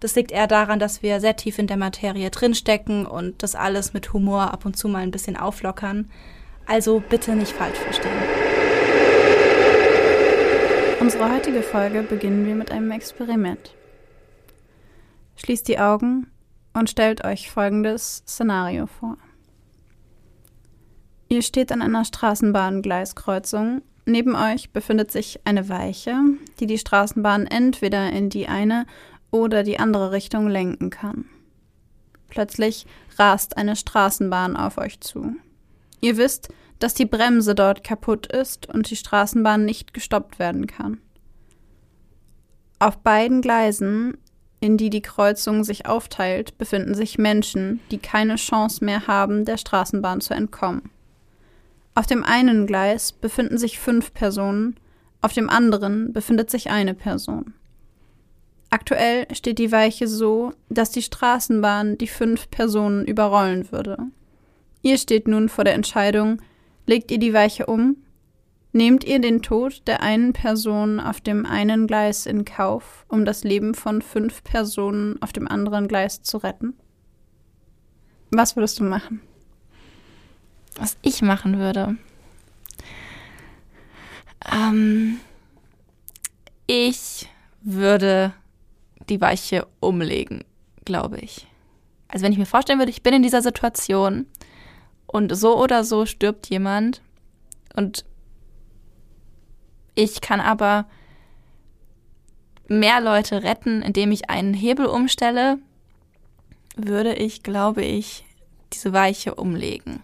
Das liegt eher daran, dass wir sehr tief in der Materie drinstecken und das alles mit Humor ab und zu mal ein bisschen auflockern. Also bitte nicht falsch verstehen. Unsere heutige Folge beginnen wir mit einem Experiment. Schließt die Augen und stellt euch folgendes Szenario vor. Ihr steht an einer Straßenbahngleiskreuzung. Neben euch befindet sich eine Weiche, die die Straßenbahn entweder in die eine oder die andere Richtung lenken kann. Plötzlich rast eine Straßenbahn auf euch zu. Ihr wisst, dass die Bremse dort kaputt ist und die Straßenbahn nicht gestoppt werden kann. Auf beiden Gleisen, in die die Kreuzung sich aufteilt, befinden sich Menschen, die keine Chance mehr haben, der Straßenbahn zu entkommen. Auf dem einen Gleis befinden sich fünf Personen, auf dem anderen befindet sich eine Person. Aktuell steht die Weiche so, dass die Straßenbahn die fünf Personen überrollen würde. Ihr steht nun vor der Entscheidung, legt ihr die Weiche um? Nehmt ihr den Tod der einen Person auf dem einen Gleis in Kauf, um das Leben von fünf Personen auf dem anderen Gleis zu retten? Was würdest du machen? was ich machen würde. Ähm, ich würde die Weiche umlegen, glaube ich. Also wenn ich mir vorstellen würde, ich bin in dieser Situation und so oder so stirbt jemand und ich kann aber mehr Leute retten, indem ich einen Hebel umstelle, würde ich, glaube ich, diese Weiche umlegen.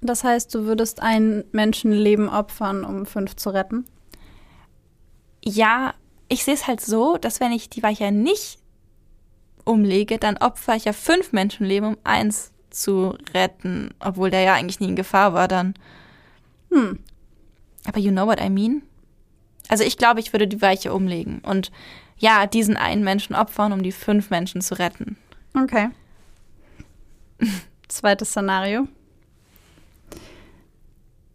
Das heißt, du würdest ein Menschenleben opfern, um fünf zu retten? Ja, ich sehe es halt so, dass wenn ich die Weiche nicht umlege, dann opfer ich ja fünf Menschenleben, um eins zu retten, obwohl der ja eigentlich nie in Gefahr war dann. Hm. Aber you know what I mean? Also ich glaube, ich würde die Weiche umlegen und ja, diesen einen Menschen opfern, um die fünf Menschen zu retten. Okay. Zweites Szenario.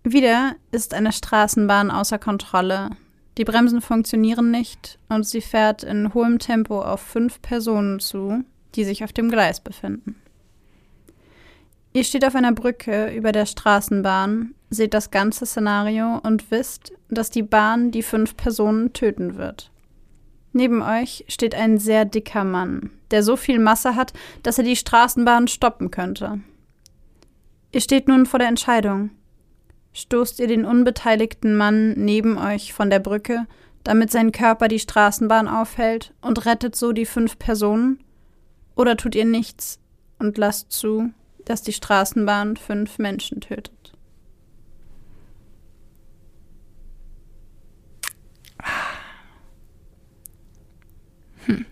Wieder ist eine Straßenbahn außer Kontrolle. Die Bremsen funktionieren nicht und sie fährt in hohem Tempo auf fünf Personen zu, die sich auf dem Gleis befinden. Ihr steht auf einer Brücke über der Straßenbahn, seht das ganze Szenario und wisst, dass die Bahn die fünf Personen töten wird. Neben euch steht ein sehr dicker Mann, der so viel Masse hat, dass er die Straßenbahn stoppen könnte. Ihr steht nun vor der Entscheidung stoßt ihr den unbeteiligten Mann neben euch von der Brücke, damit sein Körper die Straßenbahn aufhält und rettet so die fünf Personen? Oder tut ihr nichts und lasst zu, dass die Straßenbahn fünf Menschen tötet? Hm.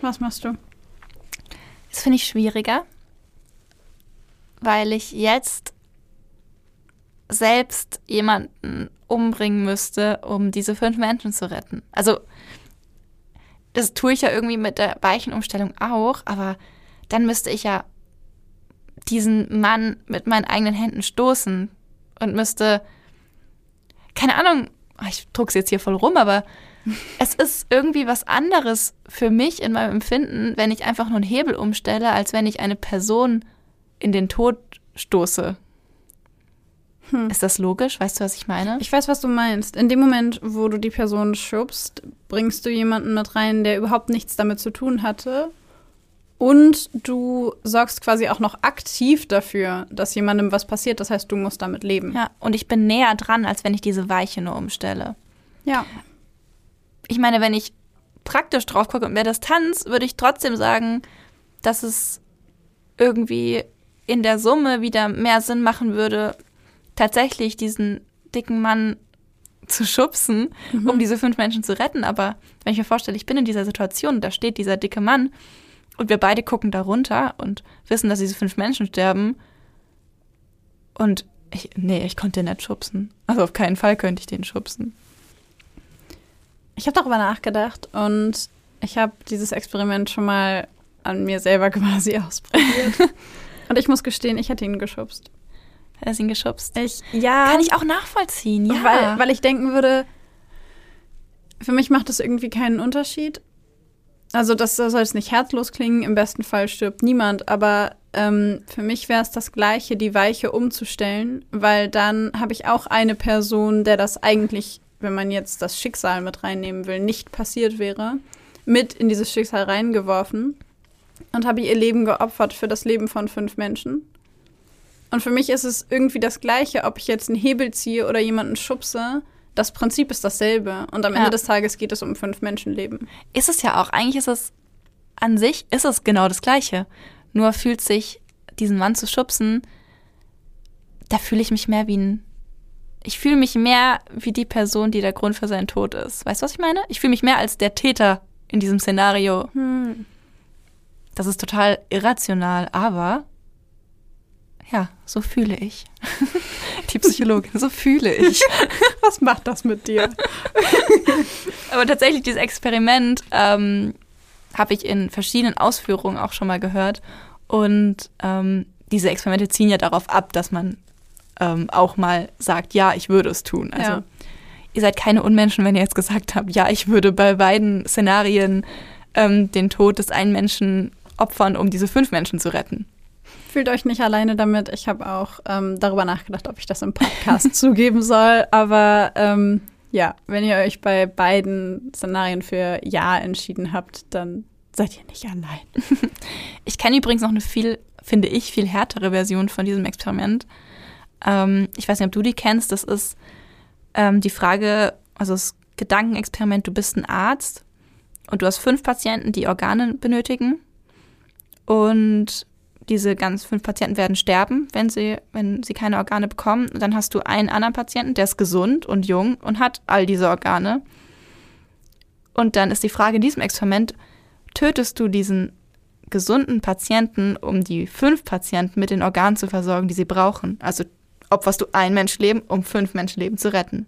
Was machst du? Das finde ich schwieriger, weil ich jetzt selbst jemanden umbringen müsste, um diese fünf Menschen zu retten. Also, das tue ich ja irgendwie mit der Weichenumstellung auch, aber dann müsste ich ja diesen Mann mit meinen eigenen Händen stoßen und müsste, keine Ahnung, oh, ich druck's jetzt hier voll rum, aber es ist irgendwie was anderes für mich in meinem Empfinden, wenn ich einfach nur einen Hebel umstelle, als wenn ich eine Person in den Tod stoße. Hm. Ist das logisch? Weißt du, was ich meine? Ich weiß, was du meinst. In dem Moment, wo du die Person schubst, bringst du jemanden mit rein, der überhaupt nichts damit zu tun hatte. Und du sorgst quasi auch noch aktiv dafür, dass jemandem was passiert. Das heißt, du musst damit leben. Ja, und ich bin näher dran, als wenn ich diese Weiche nur umstelle. Ja. Ich meine, wenn ich praktisch drauf gucke und mehr Distanz, würde ich trotzdem sagen, dass es irgendwie in der Summe wieder mehr Sinn machen würde, tatsächlich diesen dicken Mann zu schubsen, mhm. um diese fünf Menschen zu retten. Aber wenn ich mir vorstelle, ich bin in dieser Situation, da steht dieser dicke Mann und wir beide gucken da runter und wissen, dass diese fünf Menschen sterben. Und ich, nee, ich konnte den nicht schubsen. Also auf keinen Fall könnte ich den schubsen. Ich habe darüber nachgedacht und ich habe dieses Experiment schon mal an mir selber quasi ausprobiert. und ich muss gestehen, ich hätte ihn geschubst. Ihn geschubst? Ich, ja. Kann ich auch nachvollziehen, ja. Weil, weil ich denken würde, für mich macht das irgendwie keinen Unterschied. Also das soll jetzt nicht herzlos klingen, im besten Fall stirbt niemand, aber ähm, für mich wäre es das Gleiche, die Weiche umzustellen, weil dann habe ich auch eine Person, der das eigentlich wenn man jetzt das Schicksal mit reinnehmen will, nicht passiert wäre, mit in dieses Schicksal reingeworfen und habe ihr Leben geopfert für das Leben von fünf Menschen. Und für mich ist es irgendwie das Gleiche, ob ich jetzt einen Hebel ziehe oder jemanden schubse. Das Prinzip ist dasselbe. Und am ja. Ende des Tages geht es um fünf Menschenleben. Ist es ja auch. Eigentlich ist es an sich, ist es genau das Gleiche. Nur fühlt sich diesen Mann zu schubsen, da fühle ich mich mehr wie ein ich fühle mich mehr wie die Person, die der Grund für seinen Tod ist. Weißt du, was ich meine? Ich fühle mich mehr als der Täter in diesem Szenario. Hm. Das ist total irrational, aber ja, so fühle ich. die Psychologin, so fühle ich. was macht das mit dir? aber tatsächlich, dieses Experiment ähm, habe ich in verschiedenen Ausführungen auch schon mal gehört. Und ähm, diese Experimente ziehen ja darauf ab, dass man ähm, auch mal sagt, ja, ich würde es tun. Also ja. ihr seid keine Unmenschen, wenn ihr jetzt gesagt habt, ja, ich würde bei beiden Szenarien ähm, den Tod des einen Menschen opfern, um diese fünf Menschen zu retten. Fühlt euch nicht alleine damit. Ich habe auch ähm, darüber nachgedacht, ob ich das im Podcast zugeben soll. Aber ähm, ja, wenn ihr euch bei beiden Szenarien für Ja entschieden habt, dann seid ihr nicht allein. Ich kenne übrigens noch eine viel, finde ich, viel härtere Version von diesem Experiment. Ähm, ich weiß nicht, ob du die kennst. Das ist ähm, die Frage, also das Gedankenexperiment, du bist ein Arzt und du hast fünf Patienten, die Organe benötigen. Und diese ganz fünf Patienten werden sterben, wenn sie, wenn sie keine Organe bekommen. Und dann hast du einen anderen Patienten, der ist gesund und jung und hat all diese Organe. Und dann ist die Frage in diesem Experiment, tötest du diesen gesunden Patienten, um die fünf Patienten mit den Organen zu versorgen, die sie brauchen? Also opferst du ein Menschenleben, um fünf Menschenleben zu retten.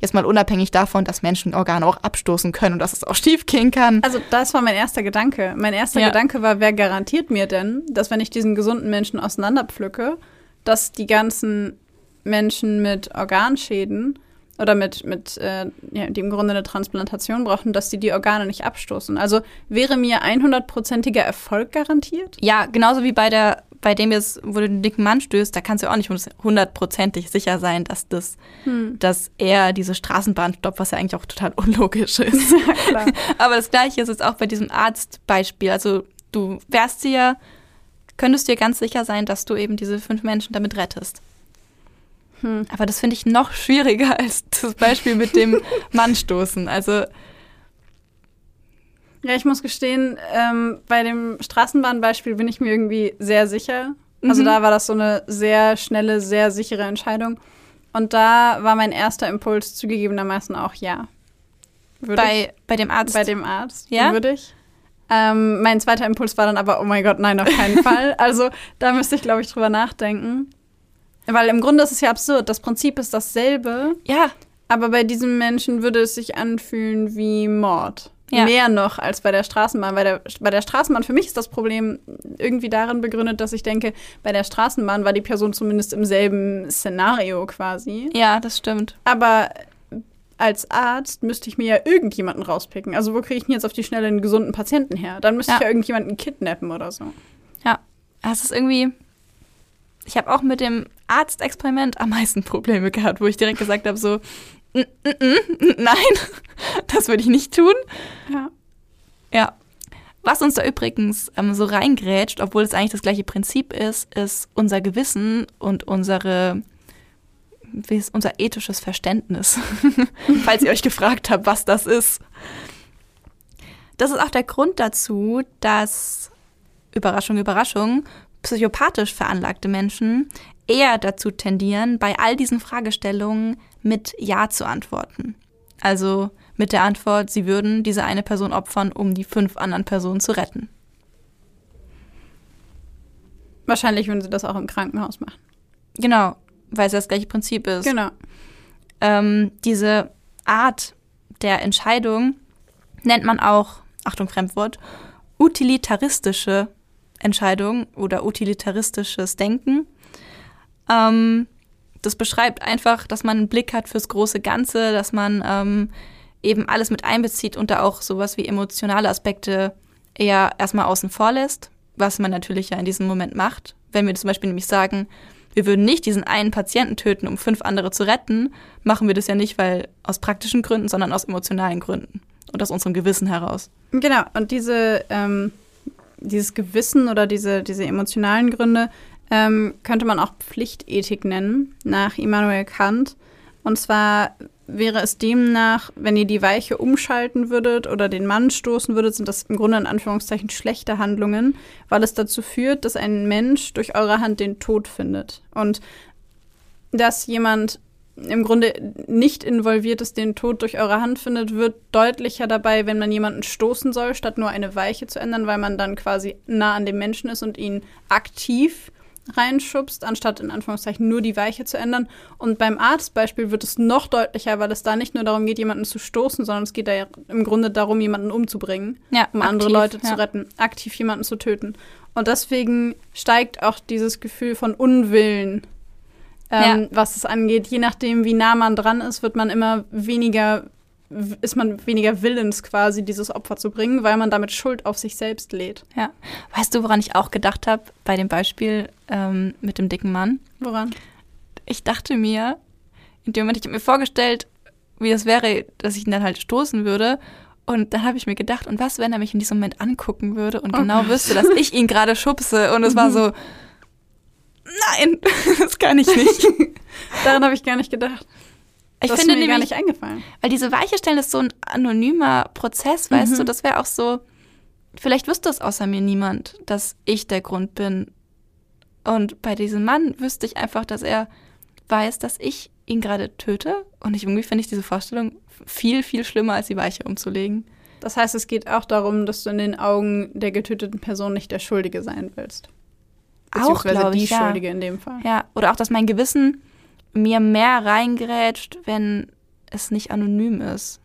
Jetzt mal unabhängig davon, dass Menschen Organe auch abstoßen können und dass es auch schief gehen kann. Also das war mein erster Gedanke. Mein erster ja. Gedanke war, wer garantiert mir denn, dass wenn ich diesen gesunden Menschen auseinanderpflücke, dass die ganzen Menschen mit Organschäden oder mit, mit äh, ja, die im Grunde eine Transplantation brauchen, dass die die Organe nicht abstoßen. Also wäre mir 100%iger Erfolg garantiert? Ja, genauso wie bei der bei dem jetzt, wo du den dicken Mann stößt, da kannst du auch nicht hundertprozentig sicher sein, dass das, hm. dass er diese Straßenbahn stoppt, was ja eigentlich auch total unlogisch ist. Ja, Aber das gleiche ist jetzt auch bei diesem Arztbeispiel. Also du wärst dir, könntest dir ganz sicher sein, dass du eben diese fünf Menschen damit rettest. Hm. Aber das finde ich noch schwieriger als das Beispiel mit dem Mann stoßen. Also ja, ich muss gestehen, ähm, bei dem Straßenbahnbeispiel bin ich mir irgendwie sehr sicher. Also mhm. da war das so eine sehr schnelle, sehr sichere Entscheidung. Und da war mein erster Impuls zugegebenermaßen auch ja. Würde bei, ich, bei dem Arzt? Bei dem Arzt, ja. Würde ich. Ähm, mein zweiter Impuls war dann aber, oh mein Gott, nein, auf keinen Fall. Also da müsste ich, glaube ich, drüber nachdenken. Weil im Grunde ist es ja absurd. Das Prinzip ist dasselbe. Ja. Aber bei diesem Menschen würde es sich anfühlen wie Mord. Ja. Mehr noch als bei der Straßenbahn. Bei der, bei der Straßenbahn, für mich ist das Problem irgendwie darin begründet, dass ich denke, bei der Straßenbahn war die Person zumindest im selben Szenario quasi. Ja, das stimmt. Aber als Arzt müsste ich mir ja irgendjemanden rauspicken. Also wo kriege ich denn jetzt auf die Schnelle einen gesunden Patienten her? Dann müsste ja. ich ja irgendjemanden kidnappen oder so. Ja, es ist irgendwie. Ich habe auch mit dem Arztexperiment am meisten Probleme gehabt, wo ich direkt gesagt habe, so, nein, das würde ich nicht tun. Ja. Ja. Was uns da übrigens ähm, so reingrätscht, obwohl es eigentlich das gleiche Prinzip ist, ist unser Gewissen und unsere, wie ist unser ethisches Verständnis. Falls ihr euch gefragt habt, was das ist. Das ist auch der Grund dazu, dass, Überraschung, Überraschung, psychopathisch veranlagte Menschen eher dazu tendieren, bei all diesen Fragestellungen mit Ja zu antworten. Also mit der Antwort, sie würden diese eine Person opfern, um die fünf anderen Personen zu retten. Wahrscheinlich würden sie das auch im Krankenhaus machen. Genau, weil es das gleiche Prinzip ist. Genau. Ähm, diese Art der Entscheidung nennt man auch, Achtung, Fremdwort, utilitaristische Entscheidung oder utilitaristisches Denken. Ähm, das beschreibt einfach, dass man einen Blick hat fürs große Ganze, dass man ähm, eben alles mit einbezieht und da auch sowas wie emotionale Aspekte eher erstmal außen vor lässt, was man natürlich ja in diesem Moment macht. Wenn wir zum Beispiel nämlich sagen, wir würden nicht diesen einen Patienten töten, um fünf andere zu retten, machen wir das ja nicht, weil aus praktischen Gründen, sondern aus emotionalen Gründen und aus unserem Gewissen heraus. Genau, und diese, ähm, dieses Gewissen oder diese, diese emotionalen Gründe ähm, könnte man auch Pflichtethik nennen, nach Immanuel Kant. Und zwar wäre es demnach, wenn ihr die Weiche umschalten würdet oder den Mann stoßen würdet, sind das im Grunde in Anführungszeichen schlechte Handlungen, weil es dazu führt, dass ein Mensch durch eure Hand den Tod findet. Und dass jemand im Grunde nicht involviert ist, den Tod durch eure Hand findet, wird deutlicher dabei, wenn man jemanden stoßen soll, statt nur eine Weiche zu ändern, weil man dann quasi nah an dem Menschen ist und ihn aktiv reinschubst, anstatt in Anführungszeichen nur die Weiche zu ändern. Und beim Arztbeispiel wird es noch deutlicher, weil es da nicht nur darum geht, jemanden zu stoßen, sondern es geht da ja im Grunde darum, jemanden umzubringen, ja, um aktiv, andere Leute ja. zu retten, aktiv jemanden zu töten. Und deswegen steigt auch dieses Gefühl von Unwillen, ähm, was es angeht. Je nachdem, wie nah man dran ist, wird man immer weniger ist man weniger willens quasi, dieses Opfer zu bringen, weil man damit Schuld auf sich selbst lädt. Ja. Weißt du, woran ich auch gedacht habe bei dem Beispiel ähm, mit dem dicken Mann? Woran? Ich dachte mir, in dem Moment, ich habe mir vorgestellt, wie es wäre, dass ich ihn dann halt stoßen würde. Und dann habe ich mir gedacht, und was, wenn er mich in diesem Moment angucken würde und Oh genau wüsste, dass ich ihn gerade schubse. Und es war so, nein, das kann ich nicht. Daran habe ich gar nicht gedacht. Ich das finde ist mir gar nämlich, nicht eingefallen. weil diese Weiche stellen ist so ein anonymer Prozess, weißt Mhm. du, das wäre auch so, vielleicht wüsste es außer mir niemand, dass ich der Grund bin. Und bei diesem Mann wüsste ich einfach, dass er weiß, dass ich ihn gerade töte. Und ich, irgendwie finde ich diese Vorstellung viel, viel schlimmer, als die Weiche umzulegen. Das heißt, es geht auch darum, dass du in den Augen der getöteten Person nicht der Schuldige sein willst. Auch, glaube die ich, ja. Schuldige in dem Fall. Ja, oder auch, dass mein Gewissen mir mehr reingrätscht, wenn es nicht anonym ist.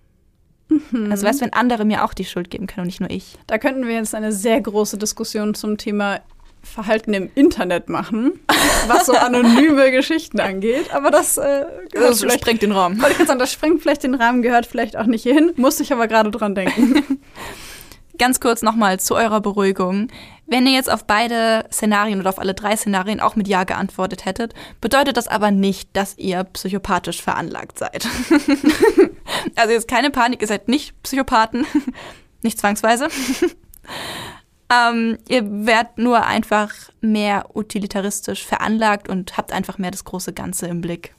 Mhm. Also weißt du, wenn andere mir auch die Schuld geben können und nicht nur ich. Da könnten wir jetzt eine sehr große Diskussion zum Thema Verhalten im Internet machen, was so anonyme Geschichten angeht. Aber das äh, Das vielleicht, sprengt den Raum. wollte ich sagen, das sprengt vielleicht den Rahmen, gehört vielleicht auch nicht hierhin. Musste ich aber gerade dran denken. Ganz kurz nochmal zu eurer Beruhigung. Wenn ihr jetzt auf beide Szenarien oder auf alle drei Szenarien auch mit Ja geantwortet hättet, bedeutet das aber nicht, dass ihr psychopathisch veranlagt seid. also jetzt keine Panik, ihr seid nicht Psychopathen, nicht zwangsweise. ähm, ihr werdet nur einfach mehr utilitaristisch veranlagt und habt einfach mehr das große Ganze im Blick.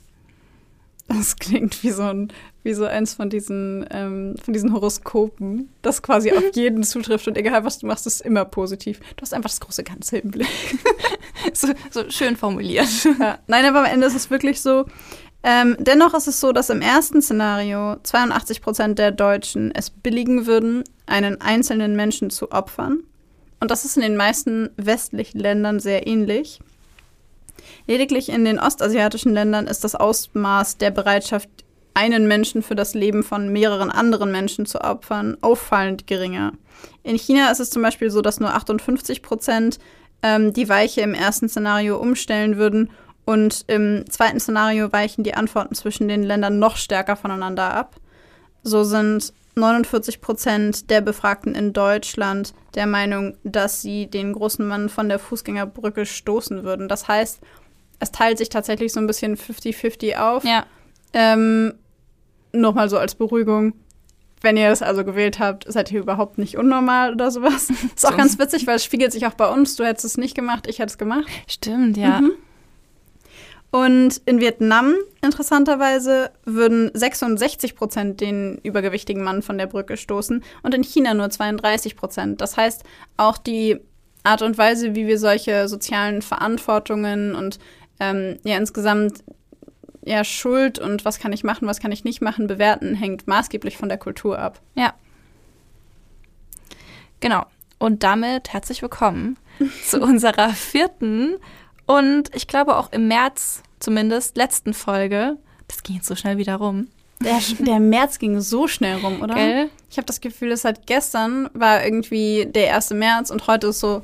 Das klingt wie so, ein, wie so eins von diesen, ähm, von diesen Horoskopen, das quasi auf jeden zutrifft und egal was du machst, ist immer positiv. Du hast einfach das große Ganze im Blick. So, so schön formuliert. Ja. Nein, aber am Ende ist es wirklich so. Ähm, dennoch ist es so, dass im ersten Szenario 82 Prozent der Deutschen es billigen würden, einen einzelnen Menschen zu opfern. Und das ist in den meisten westlichen Ländern sehr ähnlich. Lediglich in den ostasiatischen Ländern ist das Ausmaß der Bereitschaft, einen Menschen für das Leben von mehreren anderen Menschen zu opfern, auffallend geringer. In China ist es zum Beispiel so, dass nur 58 Prozent ähm, die Weiche im ersten Szenario umstellen würden und im zweiten Szenario weichen die Antworten zwischen den Ländern noch stärker voneinander ab. So sind 49 Prozent der Befragten in Deutschland der Meinung, dass sie den großen Mann von der Fußgängerbrücke stoßen würden. Das heißt, es teilt sich tatsächlich so ein bisschen 50-50 auf. Ja. Ähm, Nochmal so als Beruhigung. Wenn ihr das also gewählt habt, seid ihr überhaupt nicht unnormal oder sowas. Ist auch ganz witzig, weil es spiegelt sich auch bei uns. Du hättest es nicht gemacht, ich hätte es gemacht. Stimmt, ja. Mhm. Und in Vietnam, interessanterweise, würden 66 Prozent den übergewichtigen Mann von der Brücke stoßen und in China nur 32 Prozent. Das heißt, auch die Art und Weise, wie wir solche sozialen Verantwortungen und ähm, ja insgesamt ja Schuld und was kann ich machen, was kann ich nicht machen bewerten, hängt maßgeblich von der Kultur ab. Ja. Genau. Und damit herzlich willkommen zu unserer vierten und ich glaube auch im März zumindest, letzten Folge, das ging jetzt so schnell wieder rum. Der, der März ging so schnell rum, oder? Gell? Ich habe das Gefühl, es hat gestern war irgendwie der 1. März und heute ist so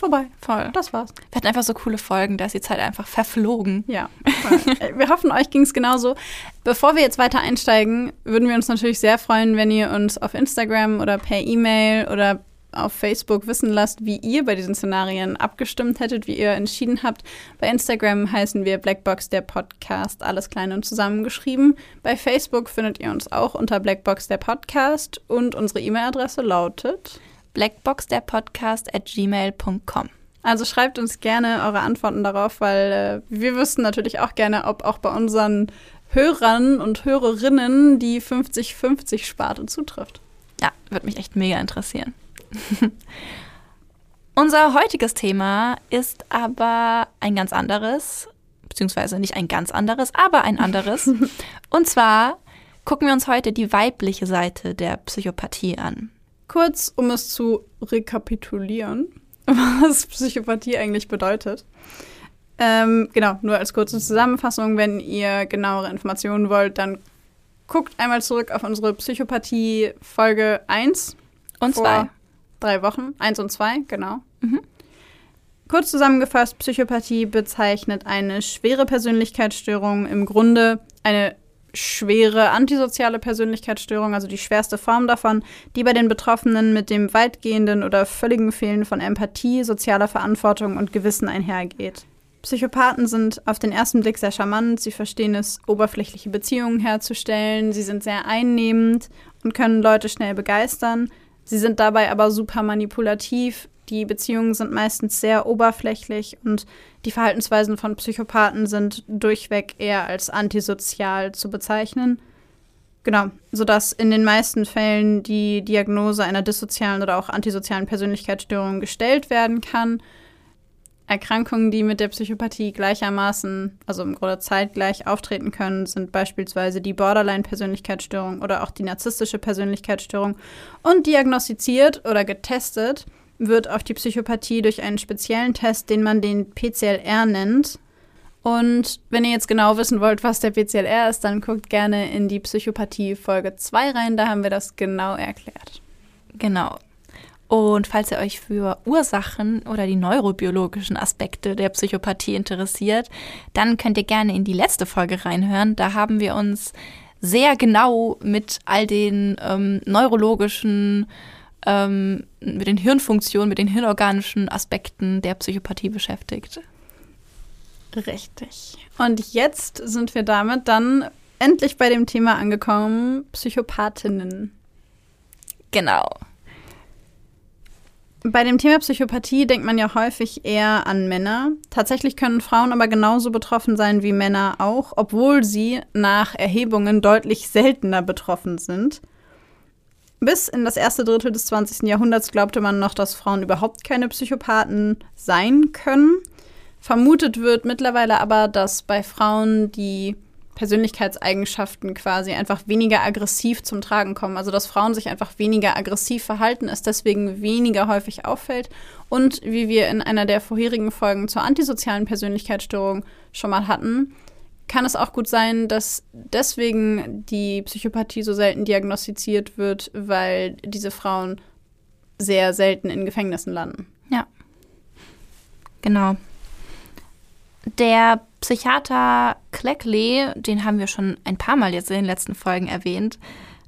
vorbei. Voll. Das war's. Wir hatten einfach so coole Folgen, da ist die Zeit einfach verflogen. Ja. wir hoffen, euch ging es genauso. Bevor wir jetzt weiter einsteigen, würden wir uns natürlich sehr freuen, wenn ihr uns auf Instagram oder per E-Mail oder auf Facebook wissen lasst, wie ihr bei diesen Szenarien abgestimmt hättet, wie ihr entschieden habt. Bei Instagram heißen wir Blackbox der Podcast, alles klein und zusammengeschrieben. Bei Facebook findet ihr uns auch unter Blackbox der Podcast und unsere E-Mail-Adresse lautet blackboxderpodcast at gmail.com. Also schreibt uns gerne eure Antworten darauf, weil äh, wir wüssten natürlich auch gerne, ob auch bei unseren Hörern und Hörerinnen die 50-50-Sparte zutrifft. Ja, würde mich echt mega interessieren. Unser heutiges Thema ist aber ein ganz anderes, beziehungsweise nicht ein ganz anderes, aber ein anderes. Und zwar gucken wir uns heute die weibliche Seite der Psychopathie an. Kurz, um es zu rekapitulieren, was Psychopathie eigentlich bedeutet. Ähm, genau, nur als kurze Zusammenfassung, wenn ihr genauere Informationen wollt, dann guckt einmal zurück auf unsere Psychopathie Folge 1 und 2 drei Wochen, eins und zwei, genau. Mhm. Kurz zusammengefasst, Psychopathie bezeichnet eine schwere Persönlichkeitsstörung, im Grunde eine schwere antisoziale Persönlichkeitsstörung, also die schwerste Form davon, die bei den Betroffenen mit dem weitgehenden oder völligen Fehlen von Empathie, sozialer Verantwortung und Gewissen einhergeht. Psychopathen sind auf den ersten Blick sehr charmant, sie verstehen es, oberflächliche Beziehungen herzustellen, sie sind sehr einnehmend und können Leute schnell begeistern. Sie sind dabei aber super manipulativ. Die Beziehungen sind meistens sehr oberflächlich und die Verhaltensweisen von Psychopathen sind durchweg eher als antisozial zu bezeichnen. Genau, sodass in den meisten Fällen die Diagnose einer dissozialen oder auch antisozialen Persönlichkeitsstörung gestellt werden kann Erkrankungen, die mit der Psychopathie gleichermaßen, also im Grunde zeitgleich auftreten können, sind beispielsweise die Borderline-Persönlichkeitsstörung oder auch die narzisstische Persönlichkeitsstörung. Und diagnostiziert oder getestet wird auf die Psychopathie durch einen speziellen Test, den man den PCLR nennt. Und wenn ihr jetzt genau wissen wollt, was der PCLR ist, dann guckt gerne in die Psychopathie Folge 2 rein, da haben wir das genau erklärt. Genau. Und falls ihr euch für Ursachen oder die neurobiologischen Aspekte der Psychopathie interessiert, dann könnt ihr gerne in die letzte Folge reinhören. Da haben wir uns sehr genau mit all den ähm, neurologischen, ähm, mit den Hirnfunktionen, mit den hirnorganischen Aspekten der Psychopathie beschäftigt. Richtig. Und jetzt sind wir damit dann endlich bei dem Thema angekommen, Psychopathinnen. Genau. Bei dem Thema Psychopathie denkt man ja häufig eher an Männer. Tatsächlich können Frauen aber genauso betroffen sein wie Männer auch, obwohl sie nach Erhebungen deutlich seltener betroffen sind. Bis in das erste Drittel des 20. Jahrhunderts glaubte man noch, dass Frauen überhaupt keine Psychopathen sein können. Vermutet wird mittlerweile aber, dass bei Frauen die Persönlichkeitseigenschaften quasi einfach weniger aggressiv zum Tragen kommen. Also dass Frauen sich einfach weniger aggressiv verhalten, es deswegen weniger häufig auffällt. Und wie wir in einer der vorherigen Folgen zur antisozialen Persönlichkeitsstörung schon mal hatten, kann es auch gut sein, dass deswegen die Psychopathie so selten diagnostiziert wird, weil diese Frauen sehr selten in Gefängnissen landen. Ja. Genau. Der Psychiater Cleckley, den haben wir schon ein paar Mal jetzt in den letzten Folgen erwähnt.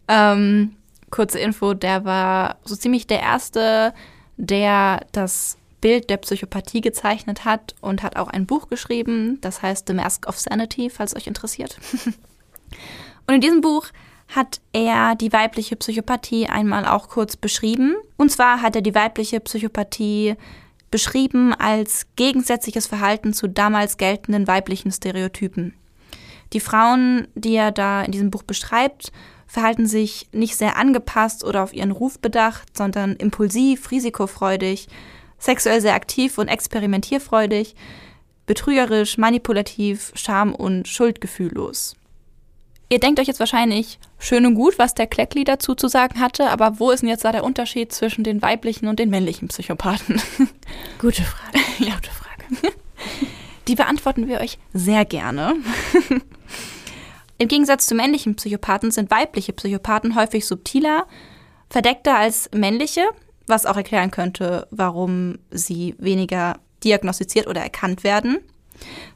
Ähm, kurze Info, der war so ziemlich der Erste, der das Bild der Psychopathie gezeichnet hat und hat auch ein Buch geschrieben, das heißt The Mask of Sanity, falls euch interessiert. und in diesem Buch hat er die weibliche Psychopathie einmal auch kurz beschrieben. Und zwar hat er die weibliche Psychopathie beschrieben als gegensätzliches Verhalten zu damals geltenden weiblichen Stereotypen. Die Frauen, die er da in diesem Buch beschreibt, verhalten sich nicht sehr angepasst oder auf ihren Ruf bedacht, sondern impulsiv, risikofreudig, sexuell sehr aktiv und experimentierfreudig, betrügerisch, manipulativ, scham- und schuldgefühllos. Ihr denkt euch jetzt wahrscheinlich, schön und gut, was der Kleckli dazu zu sagen hatte, aber wo ist denn jetzt da der Unterschied zwischen den weiblichen und den männlichen Psychopathen? Gute Frage. ja, gute Frage. Die beantworten wir euch sehr gerne. Im Gegensatz zu männlichen Psychopathen sind weibliche Psychopathen häufig subtiler, verdeckter als männliche, was auch erklären könnte, warum sie weniger diagnostiziert oder erkannt werden.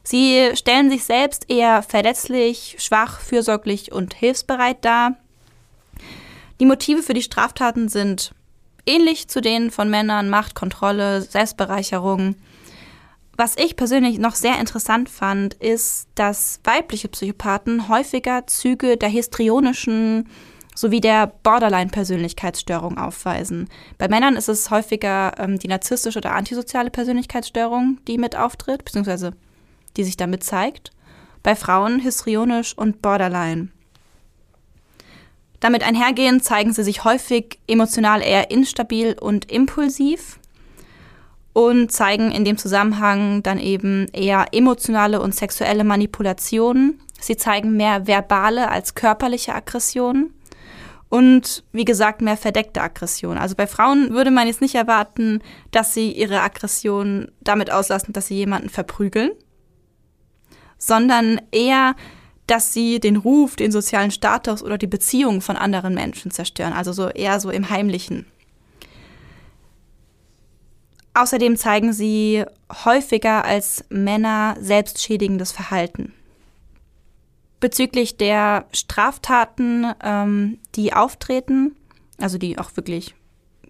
Sie stellen sich selbst eher verletzlich, schwach, fürsorglich und hilfsbereit dar. Die Motive für die Straftaten sind ähnlich zu denen von Männern, Macht, Kontrolle, Selbstbereicherung. Was ich persönlich noch sehr interessant fand, ist, dass weibliche Psychopathen häufiger Züge der histrionischen sowie der Borderline-Persönlichkeitsstörung aufweisen. Bei Männern ist es häufiger ähm, die narzisstische oder antisoziale Persönlichkeitsstörung, die mit auftritt, beziehungsweise die sich damit zeigt. Bei Frauen histrionisch und Borderline. Damit einhergehend zeigen sie sich häufig emotional eher instabil und impulsiv und zeigen in dem Zusammenhang dann eben eher emotionale und sexuelle Manipulationen. Sie zeigen mehr verbale als körperliche Aggressionen und wie gesagt mehr verdeckte Aggression. Also bei Frauen würde man jetzt nicht erwarten, dass sie ihre Aggression damit auslassen, dass sie jemanden verprügeln, sondern eher, dass sie den Ruf, den sozialen Status oder die Beziehungen von anderen Menschen zerstören, also so eher so im Heimlichen. Außerdem zeigen sie häufiger als Männer selbstschädigendes Verhalten. Bezüglich der Straftaten, ähm, die auftreten, also die auch wirklich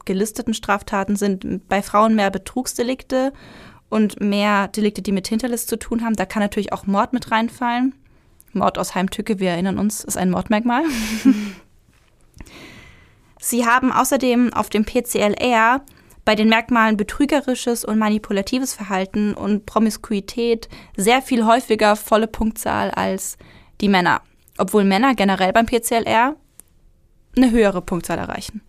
gelisteten Straftaten, sind bei Frauen mehr Betrugsdelikte und mehr Delikte, die mit Hinterlist zu tun haben. Da kann natürlich auch Mord mit reinfallen. Mord aus Heimtücke, wir erinnern uns, ist ein Mordmerkmal. Sie haben außerdem auf dem PCLR bei den Merkmalen betrügerisches und manipulatives Verhalten und Promiskuität sehr viel häufiger volle Punktzahl als die Männer, obwohl Männer generell beim PCLR eine höhere Punktzahl erreichen.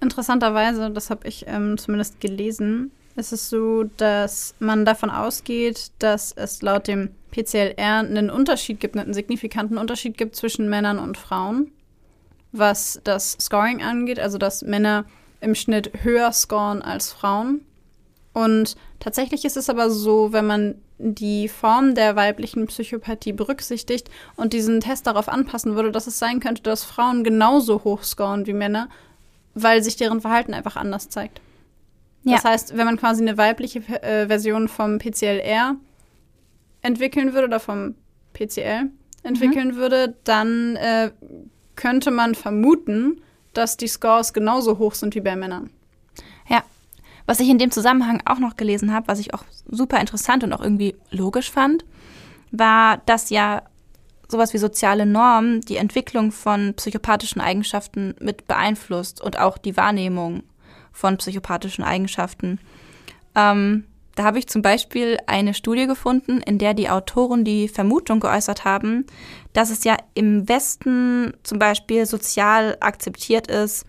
Interessanterweise, das habe ich ähm, zumindest gelesen, ist es so, dass man davon ausgeht, dass es laut dem PCLR einen Unterschied gibt, einen signifikanten Unterschied gibt zwischen Männern und Frauen was das Scoring angeht, also dass Männer im Schnitt höher scoren als Frauen. Und tatsächlich ist es aber so, wenn man die Form der weiblichen Psychopathie berücksichtigt und diesen Test darauf anpassen würde, dass es sein könnte, dass Frauen genauso hoch scoren wie Männer, weil sich deren Verhalten einfach anders zeigt. Ja. Das heißt, wenn man quasi eine weibliche äh, Version vom PCLR entwickeln würde oder vom PCL entwickeln mhm. würde, dann äh, könnte man vermuten, dass die Scores genauso hoch sind wie bei Männern. Ja. Was ich in dem Zusammenhang auch noch gelesen habe, was ich auch super interessant und auch irgendwie logisch fand, war, dass ja sowas wie soziale Normen die Entwicklung von psychopathischen Eigenschaften mit beeinflusst und auch die Wahrnehmung von psychopathischen Eigenschaften. Ähm, da habe ich zum Beispiel eine Studie gefunden, in der die Autoren die Vermutung geäußert haben, dass es ja im Westen zum Beispiel sozial akzeptiert ist,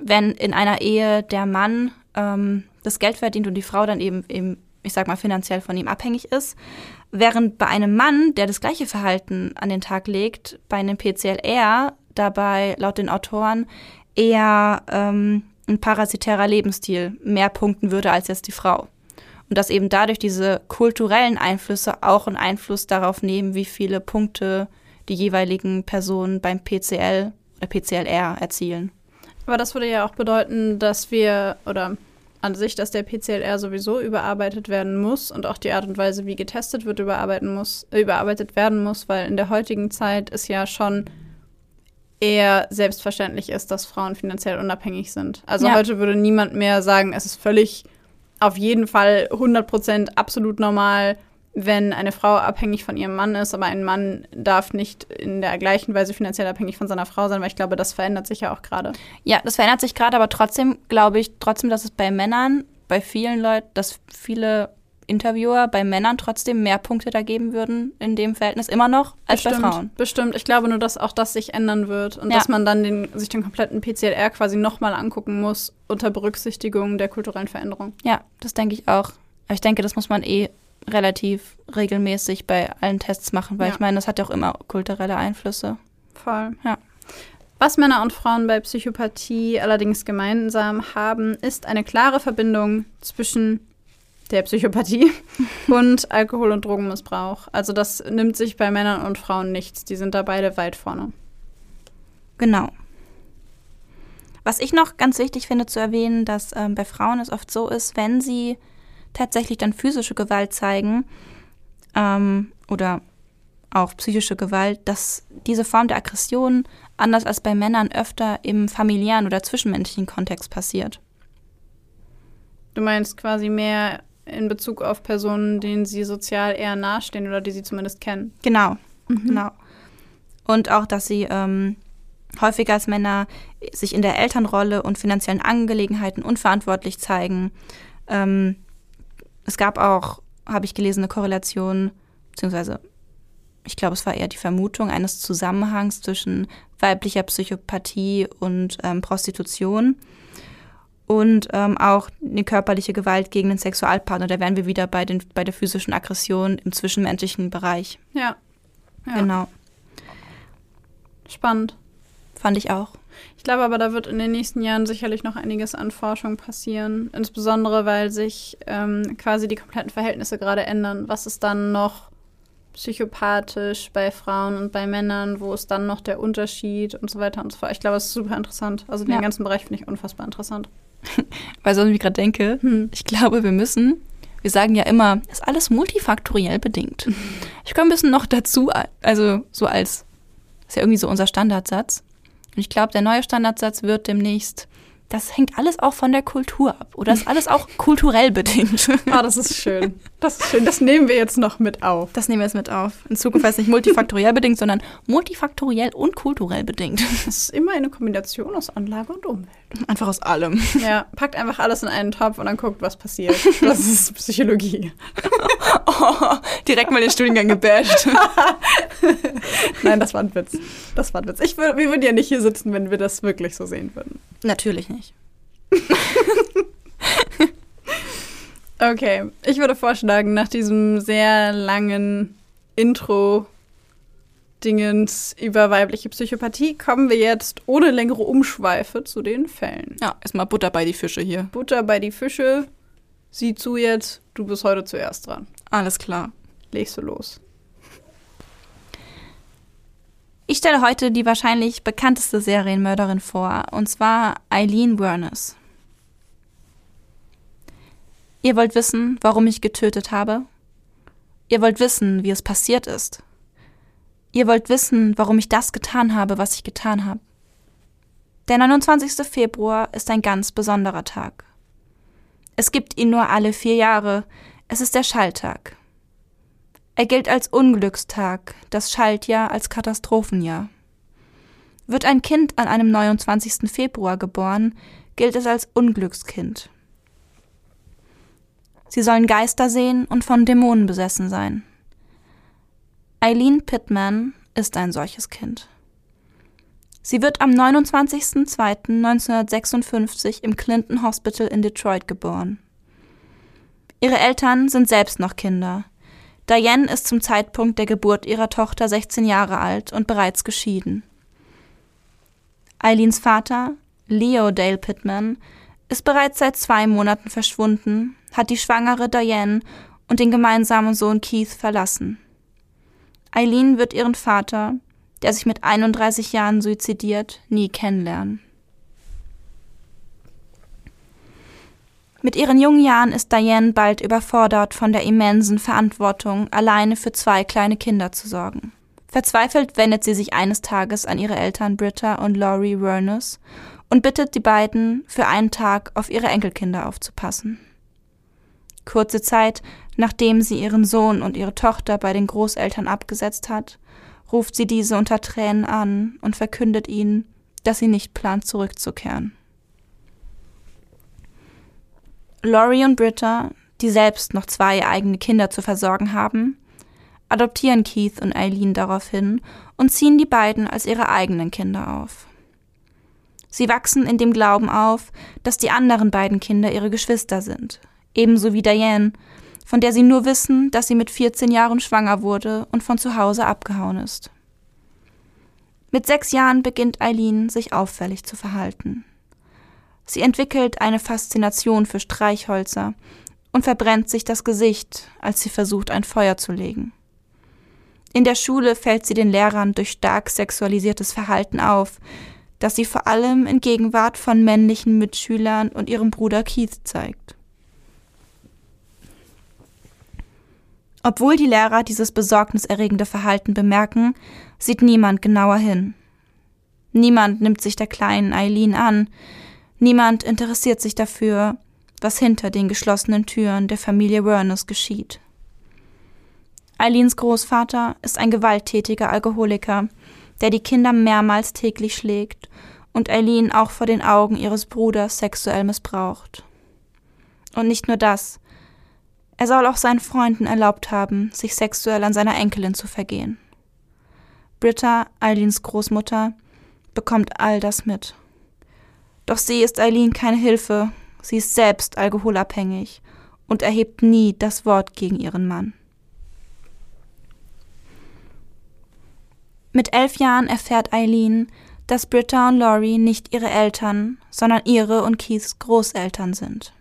wenn in einer Ehe der Mann ähm, das Geld verdient und die Frau dann eben, eben, ich sag mal, finanziell von ihm abhängig ist. Während bei einem Mann, der das gleiche Verhalten an den Tag legt, bei einem PCLR dabei laut den Autoren eher ähm, ein parasitärer Lebensstil mehr punkten würde als jetzt die Frau und dass eben dadurch diese kulturellen Einflüsse auch einen Einfluss darauf nehmen, wie viele Punkte die jeweiligen Personen beim PCL oder PCLR erzielen. Aber das würde ja auch bedeuten, dass wir oder an sich, dass der PCLR sowieso überarbeitet werden muss und auch die Art und Weise, wie getestet wird, überarbeiten muss, äh, überarbeitet werden muss, weil in der heutigen Zeit ist ja schon eher selbstverständlich ist, dass Frauen finanziell unabhängig sind. Also ja. heute würde niemand mehr sagen, es ist völlig auf jeden Fall 100% absolut normal, wenn eine Frau abhängig von ihrem Mann ist, aber ein Mann darf nicht in der gleichen Weise finanziell abhängig von seiner Frau sein, weil ich glaube, das verändert sich ja auch gerade. Ja, das verändert sich gerade, aber trotzdem glaube ich trotzdem, dass es bei Männern, bei vielen Leuten, dass viele Interviewer bei Männern trotzdem mehr Punkte da geben würden in dem Verhältnis immer noch als bestimmt, bei Frauen. Bestimmt. Ich glaube nur, dass auch das sich ändern wird und Ja. dass man dann den, sich den kompletten PCLR quasi nochmal angucken muss unter Berücksichtigung der kulturellen Veränderung. Ja, das denke ich auch. Aber ich denke, das muss man eh relativ regelmäßig bei allen Tests machen, weil Ja. ich meine, das hat ja auch immer kulturelle Einflüsse. Voll. Ja. Was Männer und Frauen bei Psychopathie allerdings gemeinsam haben, ist eine klare Verbindung zwischen der Psychopathie und Alkohol- und Drogenmissbrauch. Also das nimmt sich bei Männern und Frauen nichts. Die sind da beide weit vorne. Genau. Was ich noch ganz wichtig finde zu erwähnen, dass ähm, bei Frauen es oft so ist, wenn sie tatsächlich dann physische Gewalt zeigen ähm, oder auch psychische Gewalt, dass diese Form der Aggression anders als bei Männern öfter im familiären oder zwischenmenschlichen Kontext passiert. Du meinst quasi mehr in Bezug auf Personen, denen sie sozial eher nahestehen oder die sie zumindest kennen. Genau, genau. Und auch, dass sie ähm, häufiger als Männer sich in der Elternrolle und finanziellen Angelegenheiten unverantwortlich zeigen. Ähm, es gab auch, habe ich gelesen, eine Korrelation, beziehungsweise ich glaube, es war eher die Vermutung eines Zusammenhangs zwischen weiblicher Psychopathie und ähm, Prostitution und ähm, auch eine körperliche Gewalt gegen den Sexualpartner. Da wären wir wieder bei, den, bei der physischen Aggression im zwischenmenschlichen Bereich. Ja. ja. Genau, Spannend. fand ich auch. Ich glaube aber, da wird in den nächsten Jahren sicherlich noch einiges an Forschung passieren. Insbesondere, weil sich ähm, quasi die kompletten Verhältnisse gerade ändern. Was ist dann noch psychopathisch bei Frauen und bei Männern? Wo ist dann noch der Unterschied und so weiter und so fort? Ich glaube, das ist super interessant. Also den Ja. ganzen Bereich finde ich unfassbar interessant. Weißt du, was ich gerade denke? Hm. Ich glaube, wir müssen, wir sagen ja immer, ist alles multifaktoriell bedingt. Ich komme ein bisschen noch dazu, also so als, ist ja irgendwie so unser Standardsatz. Und ich glaube, der neue Standardsatz wird demnächst, das hängt alles auch von der Kultur ab. Oder ist alles auch kulturell bedingt. Ah, das ist schön. Das ist schön. Das nehmen wir jetzt noch mit auf. Das nehmen wir jetzt mit auf. In Zukunft heißt es nicht multifaktoriell bedingt, sondern multifaktoriell und kulturell bedingt. Das ist immer eine Kombination aus Anlage und Umwelt. Einfach aus allem. Ja, packt einfach alles in einen Topf und dann guckt, was passiert. Das ist Psychologie. Oh, direkt mal den Studiengang gebasht. Nein, das war ein Witz. Das war ein Witz. Ich würd, wir würden ja nicht hier sitzen, wenn wir das wirklich so sehen würden. Natürlich nicht. Okay, ich würde vorschlagen, nach diesem sehr langen Intro Dingens über weibliche Psychopathie kommen wir jetzt ohne längere Umschweife zu den Fällen. Ja, erstmal Butter bei die Fische hier. Butter bei die Fische. Sieh zu jetzt, du bist heute zuerst dran. Alles klar. Legst du los. Ich stelle heute die wahrscheinlich bekannteste Serienmörderin vor, und zwar Eileen Wernes. Ihr wollt wissen, warum ich getötet habe? Ihr wollt wissen, wie es passiert ist? Ihr wollt wissen, warum ich das getan habe, was ich getan habe? Der 29. Februar ist ein ganz besonderer Tag. Es gibt ihn nur alle vier Jahre. Es ist der Schalltag. Er gilt als Unglückstag, das Schaltjahr als Katastrophenjahr. Wird ein Kind an einem 29. Februar geboren, gilt es als Unglückskind. Sie sollen Geister sehen und von Dämonen besessen sein. Eileen Pittman ist ein solches Kind. Sie wird am 29.02.1956 im Clinton Hospital in Detroit geboren. Ihre Eltern sind selbst noch Kinder. Diane ist zum Zeitpunkt der Geburt ihrer Tochter 16 Jahre alt und bereits geschieden. Eileens Vater, Leo Dale Pittman, ist bereits seit zwei Monaten verschwunden, hat die schwangere Diane und den gemeinsamen Sohn Keith verlassen. Eileen wird ihren Vater, der sich mit 31 Jahren suizidiert, nie kennenlernen. Mit ihren jungen Jahren ist Diane bald überfordert von der immensen Verantwortung, alleine für zwei kleine Kinder zu sorgen. Verzweifelt wendet sie sich eines Tages an ihre Eltern Britta und Laurie Werners und bittet die beiden, für einen Tag auf ihre Enkelkinder aufzupassen. Kurze Zeit, nachdem sie ihren Sohn und ihre Tochter bei den Großeltern abgesetzt hat, ruft sie diese unter Tränen an und verkündet ihnen, dass sie nicht plant, zurückzukehren. Laurie und Britta, die selbst noch zwei eigene Kinder zu versorgen haben, adoptieren Keith und Eileen daraufhin und ziehen die beiden als ihre eigenen Kinder auf. Sie wachsen in dem Glauben auf, dass die anderen beiden Kinder ihre Geschwister sind, ebenso wie Diane, von der sie nur wissen, dass sie mit 14 Jahren schwanger wurde und von zu Hause abgehauen ist. Mit sechs Jahren beginnt Eileen sich auffällig zu verhalten. Sie entwickelt eine Faszination für Streichhölzer und verbrennt sich das Gesicht, als sie versucht, ein Feuer zu legen. In der Schule fällt sie den Lehrern durch stark sexualisiertes Verhalten auf, das sie vor allem in Gegenwart von männlichen Mitschülern und ihrem Bruder Keith zeigt. Obwohl die Lehrer dieses besorgniserregende Verhalten bemerken, sieht niemand genauer hin. Niemand nimmt sich der kleinen Eileen an, niemand interessiert sich dafür, was hinter den geschlossenen Türen der Familie Werners geschieht. Eileens Großvater ist ein gewalttätiger Alkoholiker, der die Kinder mehrmals täglich schlägt und Eileen auch vor den Augen ihres Bruders sexuell missbraucht. Und nicht nur das. Er soll auch seinen Freunden erlaubt haben, sich sexuell an seiner Enkelin zu vergehen. Britta, Eileens Großmutter, bekommt all das mit. Doch sie ist Eileen keine Hilfe, sie ist selbst alkoholabhängig und erhebt nie das Wort gegen ihren Mann. Mit elf Jahren erfährt Eileen, dass Britta und Laurie nicht ihre Eltern, sondern ihre und Keiths Großeltern sind.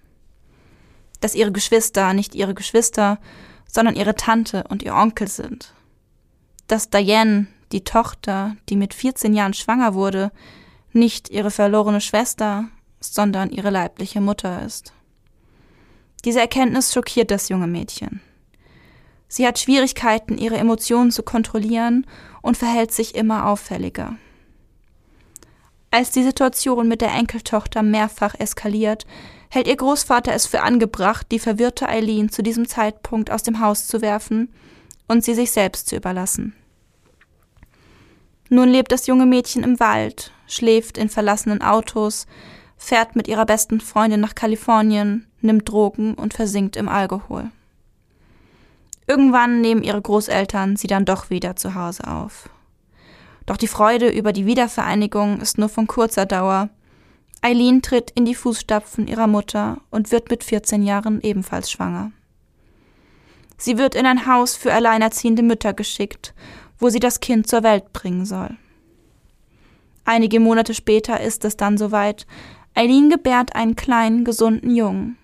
Dass ihre Geschwister nicht ihre Geschwister, sondern ihre Tante und ihr Onkel sind. Dass Diane, die Tochter, die mit 14 Jahren schwanger wurde, nicht ihre verlorene Schwester, sondern ihre leibliche Mutter ist. Diese Erkenntnis schockiert das junge Mädchen. Sie hat Schwierigkeiten, ihre Emotionen zu kontrollieren und verhält sich immer auffälliger. Als die Situation mit der Enkeltochter mehrfach eskaliert, hält ihr Großvater es für angebracht, die verwirrte Eileen zu diesem Zeitpunkt aus dem Haus zu werfen und sie sich selbst zu überlassen. Nun lebt das junge Mädchen im Wald, schläft in verlassenen Autos, fährt mit ihrer besten Freundin nach Kalifornien, nimmt Drogen und versinkt im Alkohol. Irgendwann nehmen ihre Großeltern sie dann doch wieder zu Hause auf. Doch die Freude über die Wiedervereinigung ist nur von kurzer Dauer. Eileen tritt in die Fußstapfen ihrer Mutter und wird mit 14 Jahren ebenfalls schwanger. Sie wird in ein Haus für alleinerziehende Mütter geschickt, wo sie das Kind zur Welt bringen soll. Einige Monate später ist es dann soweit. Eileen gebärt einen kleinen, gesunden Jungen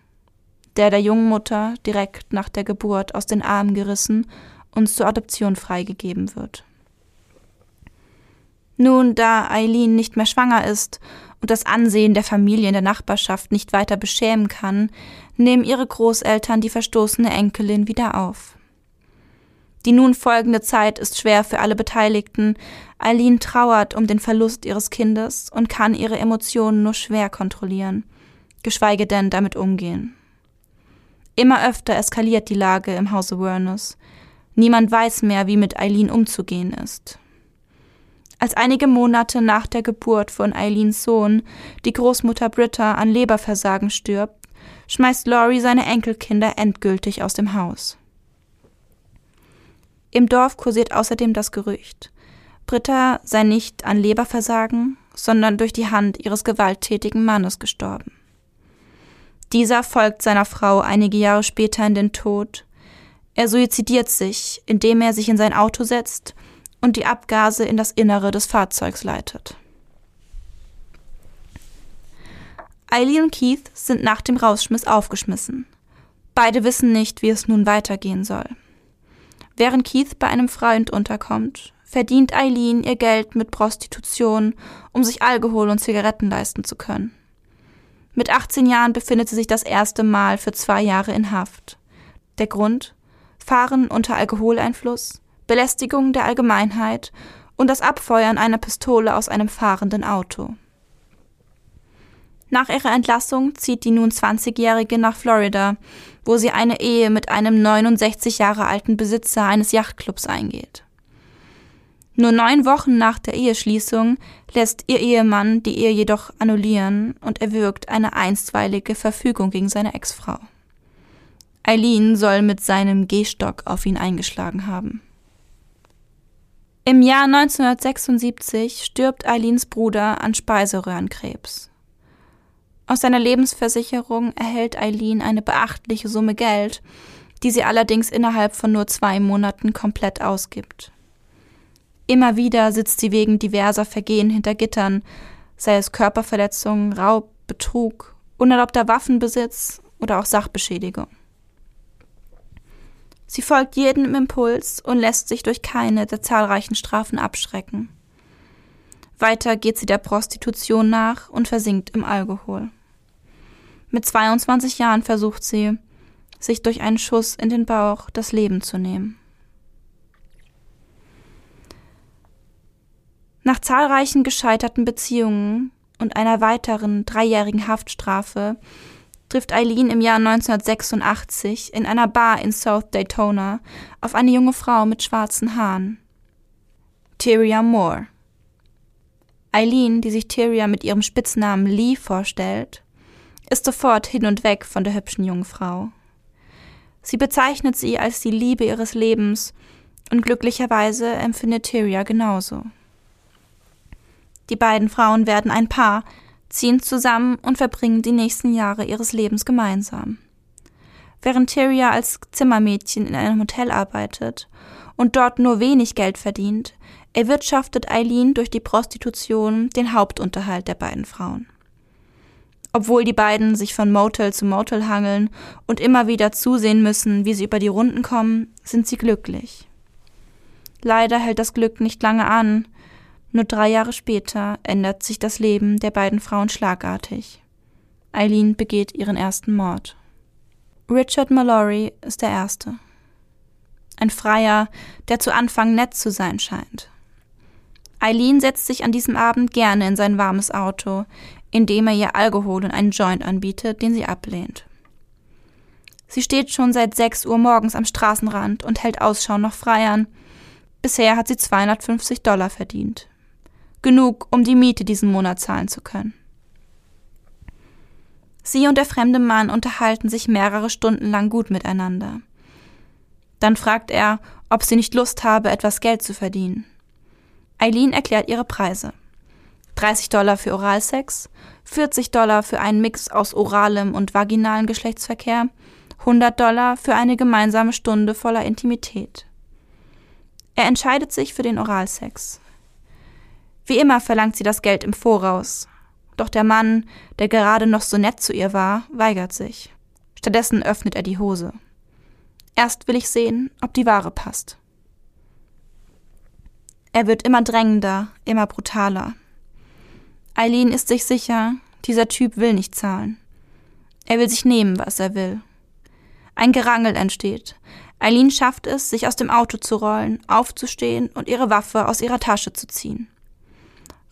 der der jungen Mutter direkt nach der Geburt aus den Armen gerissen und zur Adoption freigegeben wird. Nun, da Eileen nicht mehr schwanger ist und das Ansehen der Familie in der Nachbarschaft nicht weiter beschämen kann, nehmen ihre Großeltern die verstoßene Enkelin wieder auf. Die nun folgende Zeit ist schwer für alle Beteiligten. Eileen trauert um den Verlust ihres Kindes und kann ihre Emotionen nur schwer kontrollieren, geschweige denn damit umgehen. Immer öfter eskaliert die Lage im Hause Werners. Niemand weiß mehr, wie mit Eileen umzugehen ist. Als einige Monate nach der Geburt von Eileens Sohn die Großmutter Britta an Leberversagen stirbt, schmeißt Laurie seine Enkelkinder endgültig aus dem Haus. Im Dorf kursiert außerdem das Gerücht, Britta sei nicht an Leberversagen, sondern durch die Hand ihres gewalttätigen Mannes gestorben. Dieser folgt seiner Frau einige Jahre später in den Tod. Er suizidiert sich, indem er sich in sein Auto setzt und die Abgase in das Innere des Fahrzeugs leitet. Eileen und Keith sind nach dem Rausschmiss aufgeschmissen. Beide wissen nicht, wie es nun weitergehen soll. Während Keith bei einem Freund unterkommt, verdient Eileen ihr Geld mit Prostitution, um sich Alkohol und Zigaretten leisten zu können. Mit 18 Jahren befindet sie sich das erste Mal für zwei Jahre in Haft. Der Grund? Fahren unter Alkoholeinfluss, Belästigung der Allgemeinheit und das Abfeuern einer Pistole aus einem fahrenden Auto. Nach ihrer Entlassung zieht die nun 20-Jährige nach Florida, wo sie eine Ehe mit einem 69 Jahre alten Besitzer eines Yachtclubs eingeht. Nur neun Wochen nach der Eheschließung lässt ihr Ehemann die Ehe jedoch annullieren und erwirkt eine einstweilige Verfügung gegen seine Ex-Frau. Eileen soll mit seinem Gehstock auf ihn eingeschlagen haben. Im Jahr 1976 stirbt Eileens Bruder an Speiseröhrenkrebs. Aus seiner Lebensversicherung erhält Eileen eine beachtliche Summe Geld, die sie allerdings innerhalb von nur zwei Monaten komplett ausgibt. Immer wieder sitzt sie wegen diverser Vergehen hinter Gittern, sei es Körperverletzung, Raub, Betrug, unerlaubter Waffenbesitz oder auch Sachbeschädigung. Sie folgt jedem Impuls und lässt sich durch keine der zahlreichen Strafen abschrecken. Weiter geht sie der Prostitution nach und versinkt im Alkohol. Mit 22 Jahren versucht sie, sich durch einen Schuss in den Bauch das Leben zu nehmen. Nach zahlreichen gescheiterten Beziehungen und einer weiteren dreijährigen Haftstrafe trifft Eileen im Jahr 1986 in einer Bar in South Daytona auf eine junge Frau mit schwarzen Haaren. Tyria Moore. Eileen, die sich Tyria mit ihrem Spitznamen Lee vorstellt, ist sofort hin und weg von der hübschen jungen Frau. Sie bezeichnet sie als die Liebe ihres Lebens und glücklicherweise empfindet Tyria genauso. Die beiden Frauen werden ein Paar, ziehen zusammen und verbringen die nächsten Jahre ihres Lebens gemeinsam. Während Tyria als Zimmermädchen in einem Hotel arbeitet und dort nur wenig Geld verdient, erwirtschaftet Eileen durch die Prostitution den Hauptunterhalt der beiden Frauen. Obwohl die beiden sich von Motel zu Motel hangeln und immer wieder zusehen müssen, wie sie über die Runden kommen, sind sie glücklich. Leider hält das Glück nicht lange an. Nur drei Jahre später ändert sich das Leben der beiden Frauen schlagartig. Eileen begeht ihren ersten Mord. Richard Mallory ist der Erste. Ein Freier, der zu Anfang nett zu sein scheint. Eileen setzt sich an diesem Abend gerne in sein warmes Auto, indem er ihr Alkohol und einen Joint anbietet, den sie ablehnt. Sie steht schon seit 6 Uhr morgens am Straßenrand und hält Ausschau nach Freiern. Bisher hat sie 250 Dollar verdient. Genug, um die Miete diesen Monat zahlen zu können. Sie und der fremde Mann unterhalten sich mehrere Stunden lang gut miteinander. Dann fragt er, ob sie nicht Lust habe, etwas Geld zu verdienen. Eileen erklärt ihre Preise. 30 Dollar für Oralsex, 40 Dollar für einen Mix aus oralem und vaginalen Geschlechtsverkehr, 100 Dollar für eine gemeinsame Stunde voller Intimität. Er entscheidet sich für den Oralsex. Wie immer verlangt sie das Geld im Voraus. Doch der Mann, der gerade noch so nett zu ihr war, weigert sich. Stattdessen öffnet er die Hose. Erst will ich sehen, ob die Ware passt. Er wird immer drängender, immer brutaler. Eileen ist sich sicher, dieser Typ will nicht zahlen. Er will sich nehmen, was er will. Ein Gerangel entsteht. Eileen schafft es, sich aus dem Auto zu rollen, aufzustehen und ihre Waffe aus ihrer Tasche zu ziehen.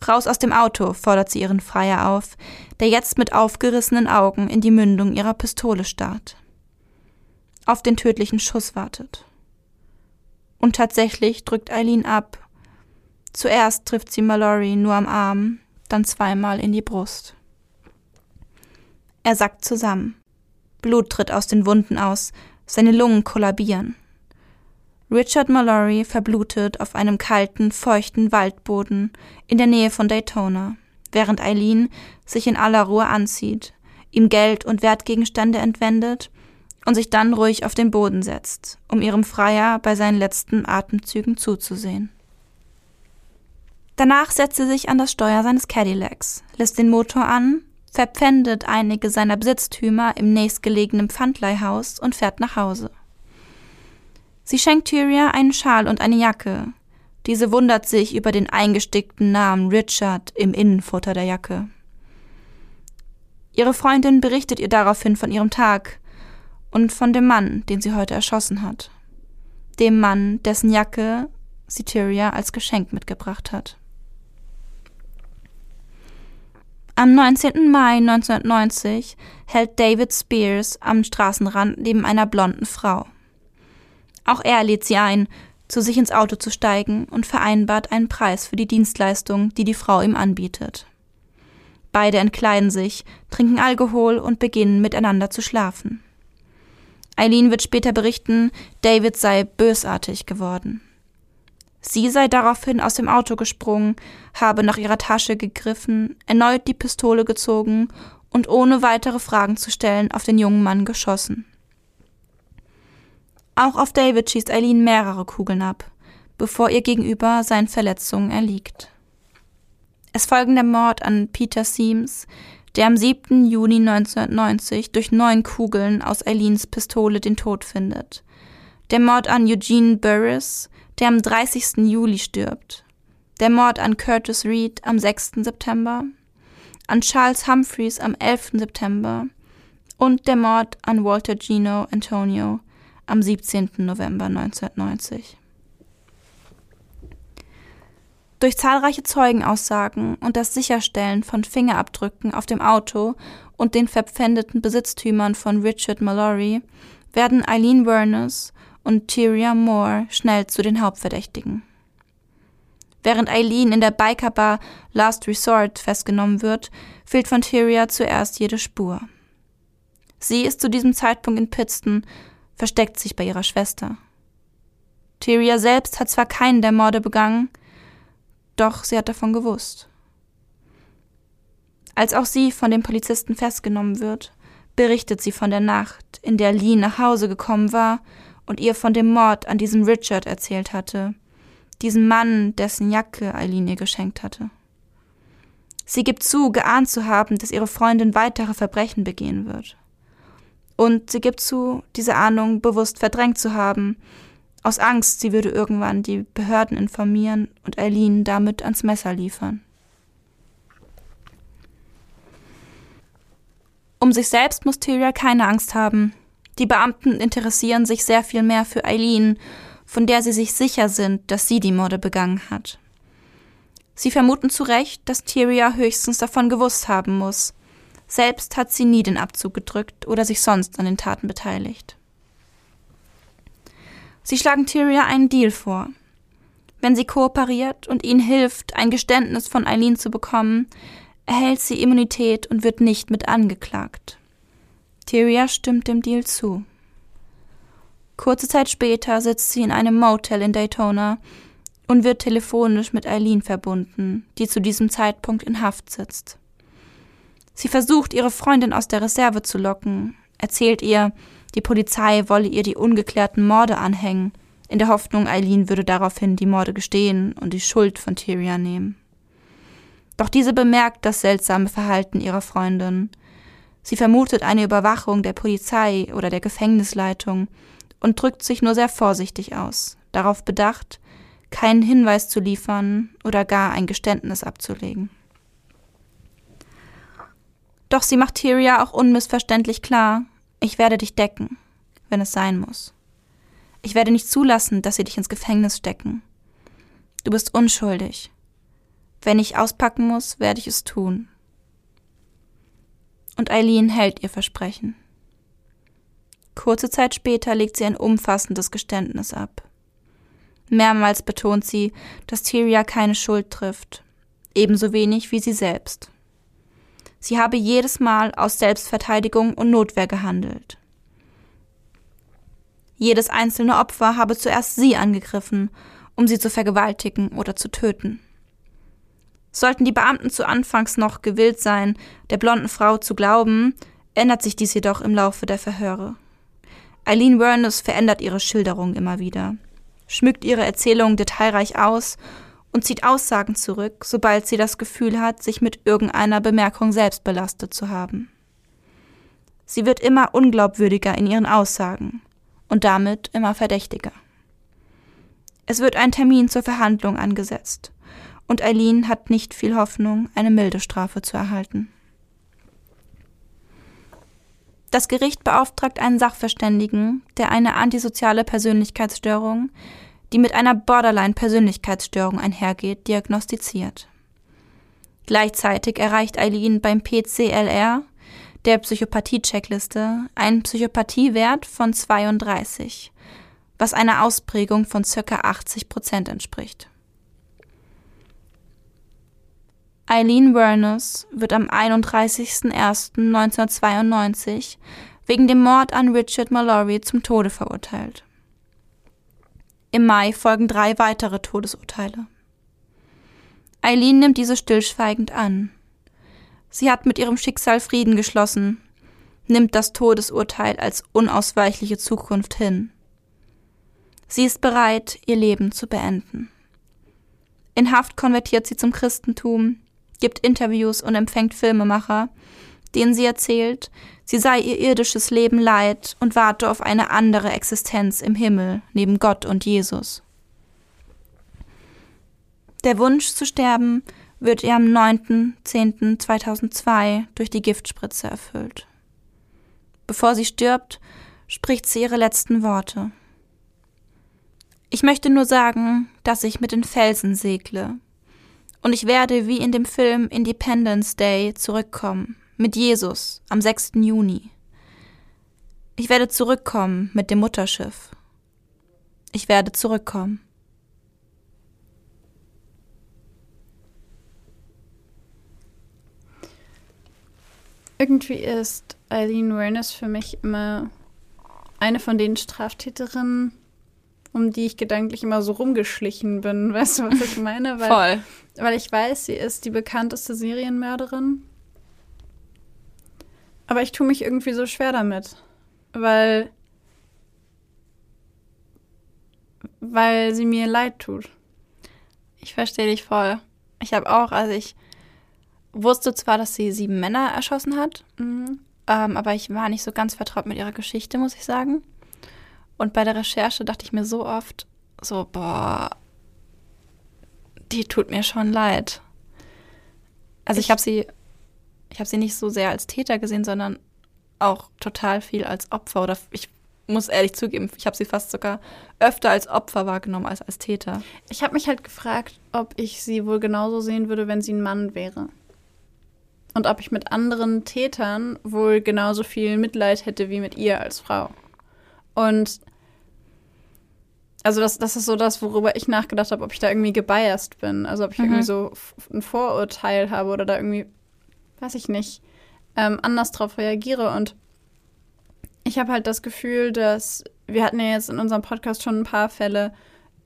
Raus aus dem Auto, fordert sie ihren Freier auf, der jetzt mit aufgerissenen Augen in die Mündung ihrer Pistole starrt. Auf den tödlichen Schuss wartet. Und tatsächlich drückt Eileen ab. Zuerst trifft sie Mallory nur am Arm, dann zweimal in die Brust. Er sackt zusammen. Blut tritt aus den Wunden aus, seine Lungen kollabieren. Richard Mallory verblutet auf einem kalten, feuchten Waldboden in der Nähe von Daytona, während Eileen sich in aller Ruhe anzieht, ihm Geld und Wertgegenstände entwendet und sich dann ruhig auf den Boden setzt, um ihrem Freier bei seinen letzten Atemzügen zuzusehen. Danach setzt sie sich an das Steuer seines Cadillacs, lässt den Motor an, verpfändet einige seiner Besitztümer im nächstgelegenen Pfandleihhaus und fährt nach Hause. Sie schenkt Tyria einen Schal und eine Jacke. Diese wundert sich über den eingestickten Namen Richard im Innenfutter der Jacke. Ihre Freundin berichtet ihr daraufhin von ihrem Tag und von dem Mann, den sie heute erschossen hat. Dem Mann, dessen Jacke sie Tyria als Geschenk mitgebracht hat. Am 19. Mai 1990 hält David Spears am Straßenrand neben einer blonden Frau. Auch er lädt sie ein, zu sich ins Auto zu steigen und vereinbart einen Preis für die Dienstleistung, die die Frau ihm anbietet. Beide entkleiden sich, trinken Alkohol und beginnen miteinander zu schlafen. Eileen wird später berichten, David sei bösartig geworden. Sie sei daraufhin aus dem Auto gesprungen, habe nach ihrer Tasche gegriffen, erneut die Pistole gezogen und ohne weitere Fragen zu stellen auf den jungen Mann geschossen. Auch auf David schießt Eileen mehrere Kugeln ab, bevor ihr Gegenüber seinen Verletzungen erliegt. Es folgen der Mord an Peter Seams, der am 7. Juni 1990 durch neun Kugeln aus Eileens Pistole den Tod findet. Der Mord an Eugene Burris, der am 30. Juli stirbt. Der Mord an Curtis Reed am 6. September. An Charles Humphreys am 11. September. Und der Mord an Walter Gino Antonio am 17. November 1990. Durch zahlreiche Zeugenaussagen und das Sicherstellen von Fingerabdrücken auf dem Auto und den verpfändeten Besitztümern von Richard Mallory werden Eileen Werners und Tyria Moore schnell zu den Hauptverdächtigen. Während Eileen in der Bikerbar Last Resort festgenommen wird, fehlt von Tyria zuerst jede Spur. Sie ist zu diesem Zeitpunkt in Pittston versteckt sich bei ihrer Schwester. Tyria selbst hat zwar keinen der Morde begangen, doch sie hat davon gewusst. Als auch sie von dem Polizisten festgenommen wird, berichtet sie von der Nacht, in der Lee nach Hause gekommen war und ihr von dem Mord an diesem Richard erzählt hatte, diesem Mann, dessen Jacke Eileen ihr geschenkt hatte. Sie gibt zu, geahnt zu haben, dass ihre Freundin weitere Verbrechen begehen wird. Und sie gibt zu, diese Ahnung bewusst verdrängt zu haben, aus Angst, sie würde irgendwann die Behörden informieren und Eileen damit ans Messer liefern. Um sich selbst muss Tyria keine Angst haben. Die Beamten interessieren sich sehr viel mehr für Eileen, von der sie sich sicher sind, dass sie die Morde begangen hat. Sie vermuten zu Recht, dass Tyria höchstens davon gewusst haben muss. Selbst hat sie nie den Abzug gedrückt oder sich sonst an den Taten beteiligt. Sie schlagen Tyria einen Deal vor. Wenn sie kooperiert und ihnen hilft, ein Geständnis von Eileen zu bekommen, erhält sie Immunität und wird nicht mit angeklagt. Tyria stimmt dem Deal zu. Kurze Zeit später sitzt sie in einem Motel in Daytona und wird telefonisch mit Eileen verbunden, die zu diesem Zeitpunkt in Haft sitzt. Sie versucht, ihre Freundin aus der Reserve zu locken, erzählt ihr, die Polizei wolle ihr die ungeklärten Morde anhängen, in der Hoffnung, Eileen würde daraufhin die Morde gestehen und die Schuld von Tyrion nehmen. Doch diese bemerkt das seltsame Verhalten ihrer Freundin. Sie vermutet eine Überwachung der Polizei oder der Gefängnisleitung und drückt sich nur sehr vorsichtig aus, darauf bedacht, keinen Hinweis zu liefern oder gar ein Geständnis abzulegen. Doch sie macht Tyria auch unmissverständlich klar, ich werde dich decken, wenn es sein muss. Ich werde nicht zulassen, dass sie dich ins Gefängnis stecken. Du bist unschuldig. Wenn ich auspacken muss, werde ich es tun. Und Eileen hält ihr Versprechen. Kurze Zeit später legt sie ein umfassendes Geständnis ab. Mehrmals betont sie, dass Tyria keine Schuld trifft, ebenso wenig wie sie selbst. Sie habe jedes Mal aus Selbstverteidigung und Notwehr gehandelt. Jedes einzelne Opfer habe zuerst sie angegriffen, um sie zu vergewaltigen oder zu töten. Sollten die Beamten zu Anfangs noch gewillt sein, der blonden Frau zu glauben, ändert sich dies jedoch im Laufe der Verhöre. Eileen Wernus verändert ihre Schilderung immer wieder, schmückt ihre Erzählung detailreich aus und zieht Aussagen zurück, sobald sie das Gefühl hat, sich mit irgendeiner Bemerkung selbst belastet zu haben. Sie wird immer unglaubwürdiger in ihren Aussagen und damit immer verdächtiger. Es wird ein Termin zur Verhandlung angesetzt, und Eileen hat nicht viel Hoffnung, eine milde Strafe zu erhalten. Das Gericht beauftragt einen Sachverständigen, der eine antisoziale Persönlichkeitsstörung, die mit einer Borderline-Persönlichkeitsstörung einhergeht, diagnostiziert. Gleichzeitig erreicht Eileen beim PCLR, der Psychopathie-Checkliste, einen Psychopathiewert von 32, was einer Ausprägung von ca. 80 Prozent entspricht. Eileen Werners wird am 31.01.1992 wegen dem Mord an Richard Mallory zum Tode verurteilt. Im Mai folgen drei weitere Todesurteile. Eileen nimmt diese stillschweigend an. Sie hat mit ihrem Schicksal Frieden geschlossen, nimmt das Todesurteil als unausweichliche Zukunft hin. Sie ist bereit, ihr Leben zu beenden. In Haft konvertiert sie zum Christentum, gibt Interviews und empfängt Filmemacher, denen sie erzählt, sie sei ihr irdisches Leben leid und warte auf eine andere Existenz im Himmel neben Gott und Jesus. Der Wunsch zu sterben wird ihr am 9.10.2002 durch die Giftspritze erfüllt. Bevor sie stirbt, spricht sie ihre letzten Worte. Ich möchte nur sagen, dass ich mit den Felsen segle, und ich werde wie in dem Film Independence Day zurückkommen, mit Jesus am 6. Juni. Ich werde zurückkommen mit dem Mutterschiff. Ich werde zurückkommen. Irgendwie ist Eileen Werners für mich immer eine von den Straftäterinnen, um die ich gedanklich immer so rumgeschlichen bin. Weißt du, was ich meine? Weil, Voll. Weil ich weiß, sie ist die bekannteste Serienmörderin. Aber ich tue mich irgendwie so schwer damit. Weil. Weil sie mir leid tut. Ich verstehe dich voll. Ich habe auch, also ich wusste zwar, dass sie sieben Männer erschossen hat, mhm. ähm, aber ich war nicht so ganz vertraut mit ihrer Geschichte, muss ich sagen. Und bei der Recherche dachte ich mir so oft, so, boah, die tut mir schon leid. Also ich, ich habe sie, ich habe sie nicht so sehr als Täter gesehen, sondern auch total viel als Opfer. Oder ich muss ehrlich zugeben, ich habe sie fast sogar öfter als Opfer wahrgenommen als als Täter. Ich habe mich halt gefragt, ob ich sie wohl genauso sehen würde, wenn sie ein Mann wäre. Und ob ich mit anderen Tätern wohl genauso viel Mitleid hätte wie mit ihr als Frau. Und also das, das ist so das, worüber ich nachgedacht habe, ob ich da irgendwie gebiased bin. Also ob ich mhm. irgendwie so ein Vorurteil habe oder da irgendwie, weiß ich nicht, ähm, anders drauf reagiere. Und ich habe halt das Gefühl, dass wir hatten ja jetzt in unserem Podcast schon ein paar Fälle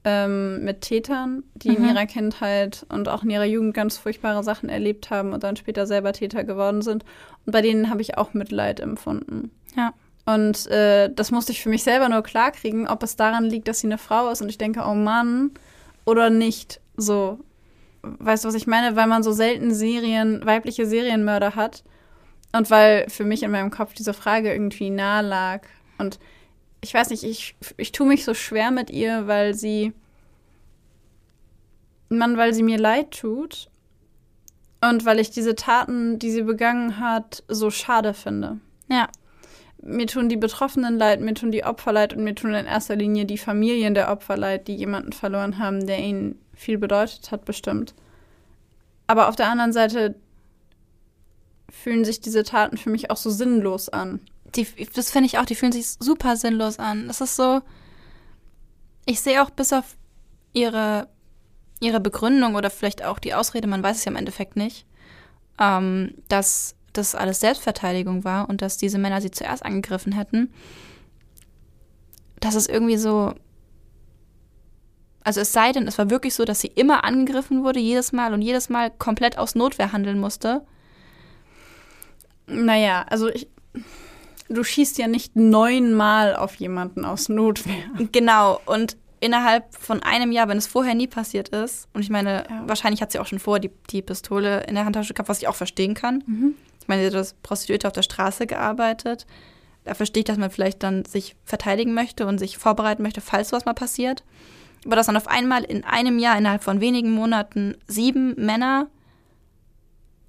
ähm, mit Tätern, die mhm. in ihrer Kindheit und auch in ihrer Jugend ganz furchtbare Sachen erlebt haben und dann später selber Täter geworden sind. Und bei denen habe ich auch Mitleid empfunden. Ja. Und äh, das musste ich für mich selber nur klarkriegen, ob es daran liegt, dass sie eine Frau ist und ich denke, oh Mann, oder nicht. So, weißt du, was ich meine? Weil man so selten Serien, weibliche Serienmörder hat. Und weil für mich in meinem Kopf diese Frage irgendwie nahe lag. Und ich weiß nicht, ich, ich tue mich so schwer mit ihr, weil sie. Mann, weil sie mir leid tut. Und weil ich diese Taten, die sie begangen hat, so schade finde. Ja mir tun die Betroffenen leid, mir tun die Opfer leid und mir tun in erster Linie die Familien der Opfer leid, die jemanden verloren haben, der ihnen viel bedeutet hat, bestimmt. Aber auf der anderen Seite fühlen sich diese Taten für mich auch so sinnlos an. Die, das finde ich auch, die fühlen sich super sinnlos an. Das ist so. Ich sehe auch bis auf ihre, ihre Begründung oder vielleicht auch die Ausrede, man weiß es ja im Endeffekt nicht, ähm, dass das alles Selbstverteidigung war und dass diese Männer sie zuerst angegriffen hätten, das ist irgendwie so. Also es sei denn, es war wirklich so, dass sie immer angegriffen wurde, jedes Mal und jedes Mal komplett aus Notwehr handeln musste. Naja, also ich, du schießt ja nicht neunmal auf jemanden aus Notwehr. Genau, und innerhalb von einem Jahr, wenn es vorher nie passiert ist, und ich meine, ja. wahrscheinlich hat sie auch schon vor die, die Pistole in der Handtasche gehabt, was ich auch verstehen kann. Mhm. Ich meine, sie hat als Prostituierte auf der Straße gearbeitet. Da verstehe ich, dass man vielleicht dann sich verteidigen möchte und sich vorbereiten möchte, falls was mal passiert. Aber dass dann auf einmal in einem Jahr, innerhalb von wenigen Monaten, sieben Männer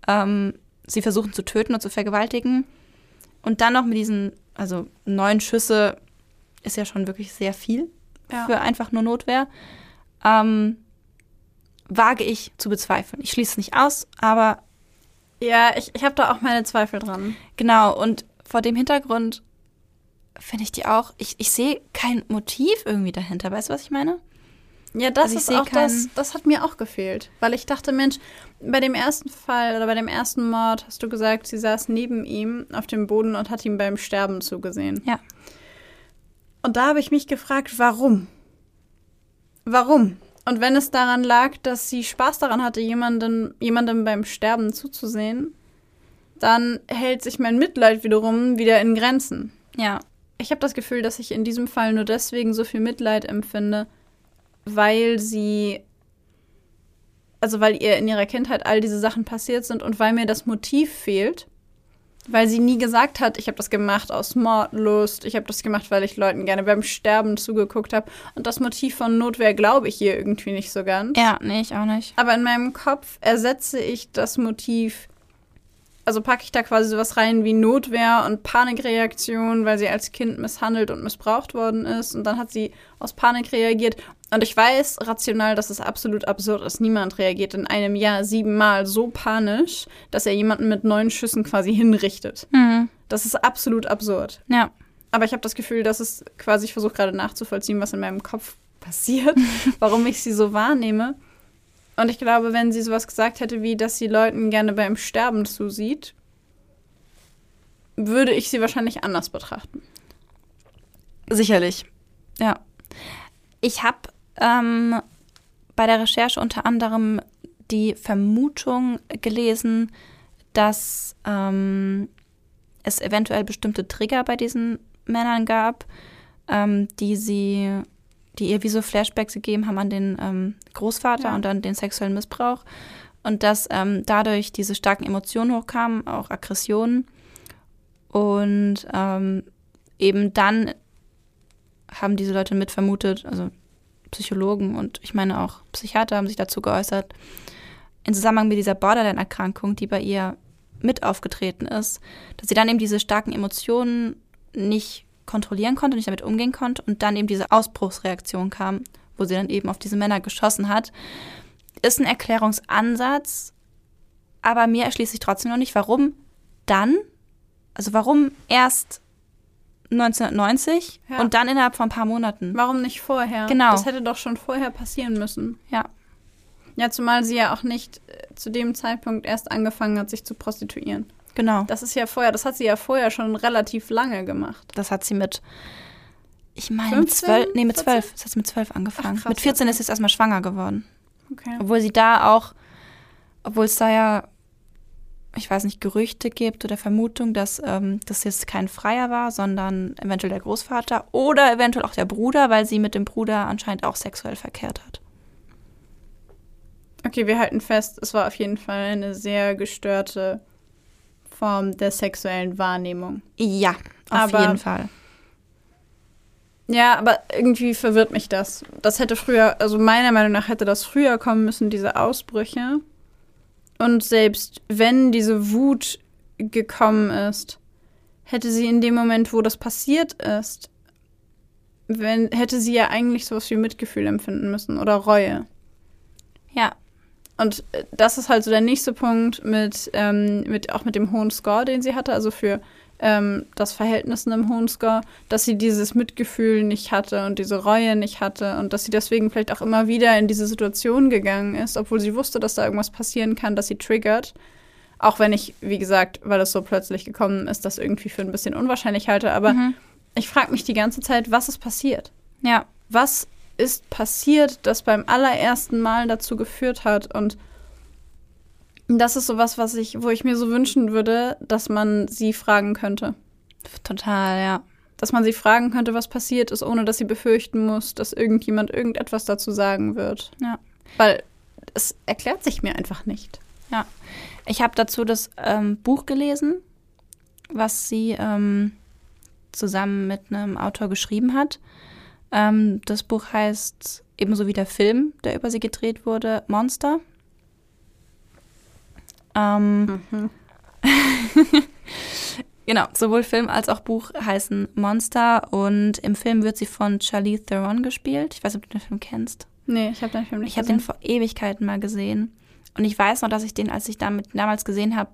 ähm, sie versuchen zu töten und zu vergewaltigen. Und dann noch mit diesen, also neun Schüsse ist ja schon wirklich sehr viel ja. für einfach nur Notwehr. Ähm, wage ich zu bezweifeln. Ich schließe es nicht aus, aber Ja, ich, ich habe da auch meine Zweifel dran. Genau, und vor dem Hintergrund finde ich die auch, ich, ich sehe kein Motiv irgendwie dahinter. Weißt du, was ich meine? Ja, das Also ist auch das, das hat mir auch gefehlt. Weil ich dachte, Mensch, bei dem ersten Fall oder bei dem ersten Mord hast du gesagt, sie saß neben ihm auf dem Boden und hat ihm beim Sterben zugesehen. Ja. Und da habe ich mich gefragt, warum? Warum? Und wenn es daran lag, dass sie Spaß daran hatte, jemandem, jemandem beim Sterben zuzusehen, dann hält sich mein Mitleid wiederum wieder in Grenzen. Ja. Ich habe das Gefühl, dass ich in diesem Fall nur deswegen so viel Mitleid empfinde, weil sie, also weil ihr in ihrer Kindheit all diese Sachen passiert sind und weil mir das Motiv fehlt, weil sie nie gesagt hat, ich habe das gemacht aus Mordlust, ich habe das gemacht, weil ich Leuten gerne beim Sterben zugeguckt habe. Und das Motiv von Notwehr glaube ich hier irgendwie nicht so ganz. Ja, nee, ich auch nicht. Aber in meinem Kopf ersetze ich das Motiv, also packe ich da quasi sowas rein wie Notwehr und Panikreaktion, weil sie als Kind misshandelt und missbraucht worden ist. Und dann hat sie aus Panik reagiert. Und ich weiß rational, dass es absolut absurd ist. Niemand reagiert in einem Jahr siebenmal so panisch, dass er jemanden mit neun Schüssen quasi hinrichtet. Mhm. Das ist absolut absurd. Ja. Aber ich habe das Gefühl, dass es quasi, ich versuche gerade nachzuvollziehen, was in meinem Kopf passiert, warum ich sie so wahrnehme. Und ich glaube, wenn sie sowas gesagt hätte, wie dass sie Leuten gerne beim Sterben zusieht, würde ich sie wahrscheinlich anders betrachten. Sicherlich. Ja. Ich habe ähm, bei der Recherche unter anderem die Vermutung gelesen, dass ähm, es eventuell bestimmte Trigger bei diesen Männern gab, ähm, die sie, die ihr wie so Flashbacks gegeben haben an den ähm, Großvater Ja. und an den sexuellen Missbrauch. Und dass ähm, dadurch diese starken Emotionen hochkamen, auch Aggressionen. Und ähm, eben dann haben diese Leute mit vermutet, also Psychologen und ich meine auch Psychiater haben sich dazu geäußert, in Zusammenhang mit dieser Borderline-Erkrankung, die bei ihr mit aufgetreten ist, dass sie dann eben diese starken Emotionen nicht kontrollieren konnte, nicht damit umgehen konnte und dann eben diese Ausbruchsreaktion kam, wo sie dann eben auf diese Männer geschossen hat, ist ein Erklärungsansatz, aber mir erschließt sich trotzdem noch nicht, warum dann, also warum erst 1990 Ja. und dann innerhalb von ein paar Monaten. Warum nicht vorher? Genau. Das hätte doch schon vorher passieren müssen. Ja, Ja, zumal sie ja auch nicht äh, zu dem Zeitpunkt erst angefangen hat, sich zu prostituieren. Genau. Das ist ja vorher, das hat sie ja vorher schon relativ lange gemacht. Das hat sie mit, ich meine, mit 15, zwölf, nee, mit 14? zwölf. Das hat sie mit zwölf angefangen. Ach, krass, mit 14 okay. ist sie erstmal schwanger geworden. Okay. Obwohl sie da auch, obwohl es da ja, ich weiß nicht, Gerüchte gibt oder Vermutung, dass ähm, das jetzt kein Freier war, sondern eventuell der Großvater oder eventuell auch der Bruder, weil sie mit dem Bruder anscheinend auch sexuell verkehrt hat. Okay, wir halten fest, es war auf jeden Fall eine sehr gestörte Form der sexuellen Wahrnehmung. Ja, auf Aber- jeden Fall. Ja, aber irgendwie verwirrt mich das. Das hätte früher, also meiner Meinung nach hätte das früher kommen müssen, diese Ausbrüche. Und selbst wenn diese Wut gekommen ist, hätte sie in dem Moment, wo das passiert ist, wenn, hätte sie ja eigentlich sowas wie Mitgefühl empfinden müssen oder Reue. Ja, Und äh, das ist halt so der nächste Punkt mit, ähm, mit auch mit dem hohen Score, den sie hatte, also für ähm, das Verhältnis in einem hohen Score, dass sie dieses Mitgefühl nicht hatte und diese Reue nicht hatte und dass sie deswegen vielleicht auch immer wieder in diese Situation gegangen ist, obwohl sie wusste, dass da irgendwas passieren kann, dass sie triggert. Auch wenn ich, wie gesagt, weil es so plötzlich gekommen ist, das irgendwie für ein bisschen unwahrscheinlich halte. Aber Mhm. ich frage mich die ganze Zeit, was ist passiert? ja, was ist passiert, das beim allerersten Mal dazu geführt hat. Und das ist sowas, was ich, wo ich mir so wünschen würde, dass man sie fragen könnte. total, ja. Dass man sie fragen könnte, was passiert ist, ohne dass sie befürchten muss, dass irgendjemand irgendetwas dazu sagen wird. Ja. Weil es erklärt sich mir einfach nicht. Ich habe dazu das ähm, Buch gelesen, was sie ähm, zusammen mit einem Autor geschrieben hat. Ähm, das Buch heißt ebenso wie der Film, der über sie gedreht wurde, Monster. Ähm, genau, sowohl Film als auch Buch heißen Monster und im Film wird sie von Charlize Theron gespielt. Ich weiß nicht, ob du den Film kennst. Nee, ich habe den Film nicht Ich habe den vor Ewigkeiten mal gesehen. Und ich weiß noch, dass ich den, als ich damit damals gesehen habe,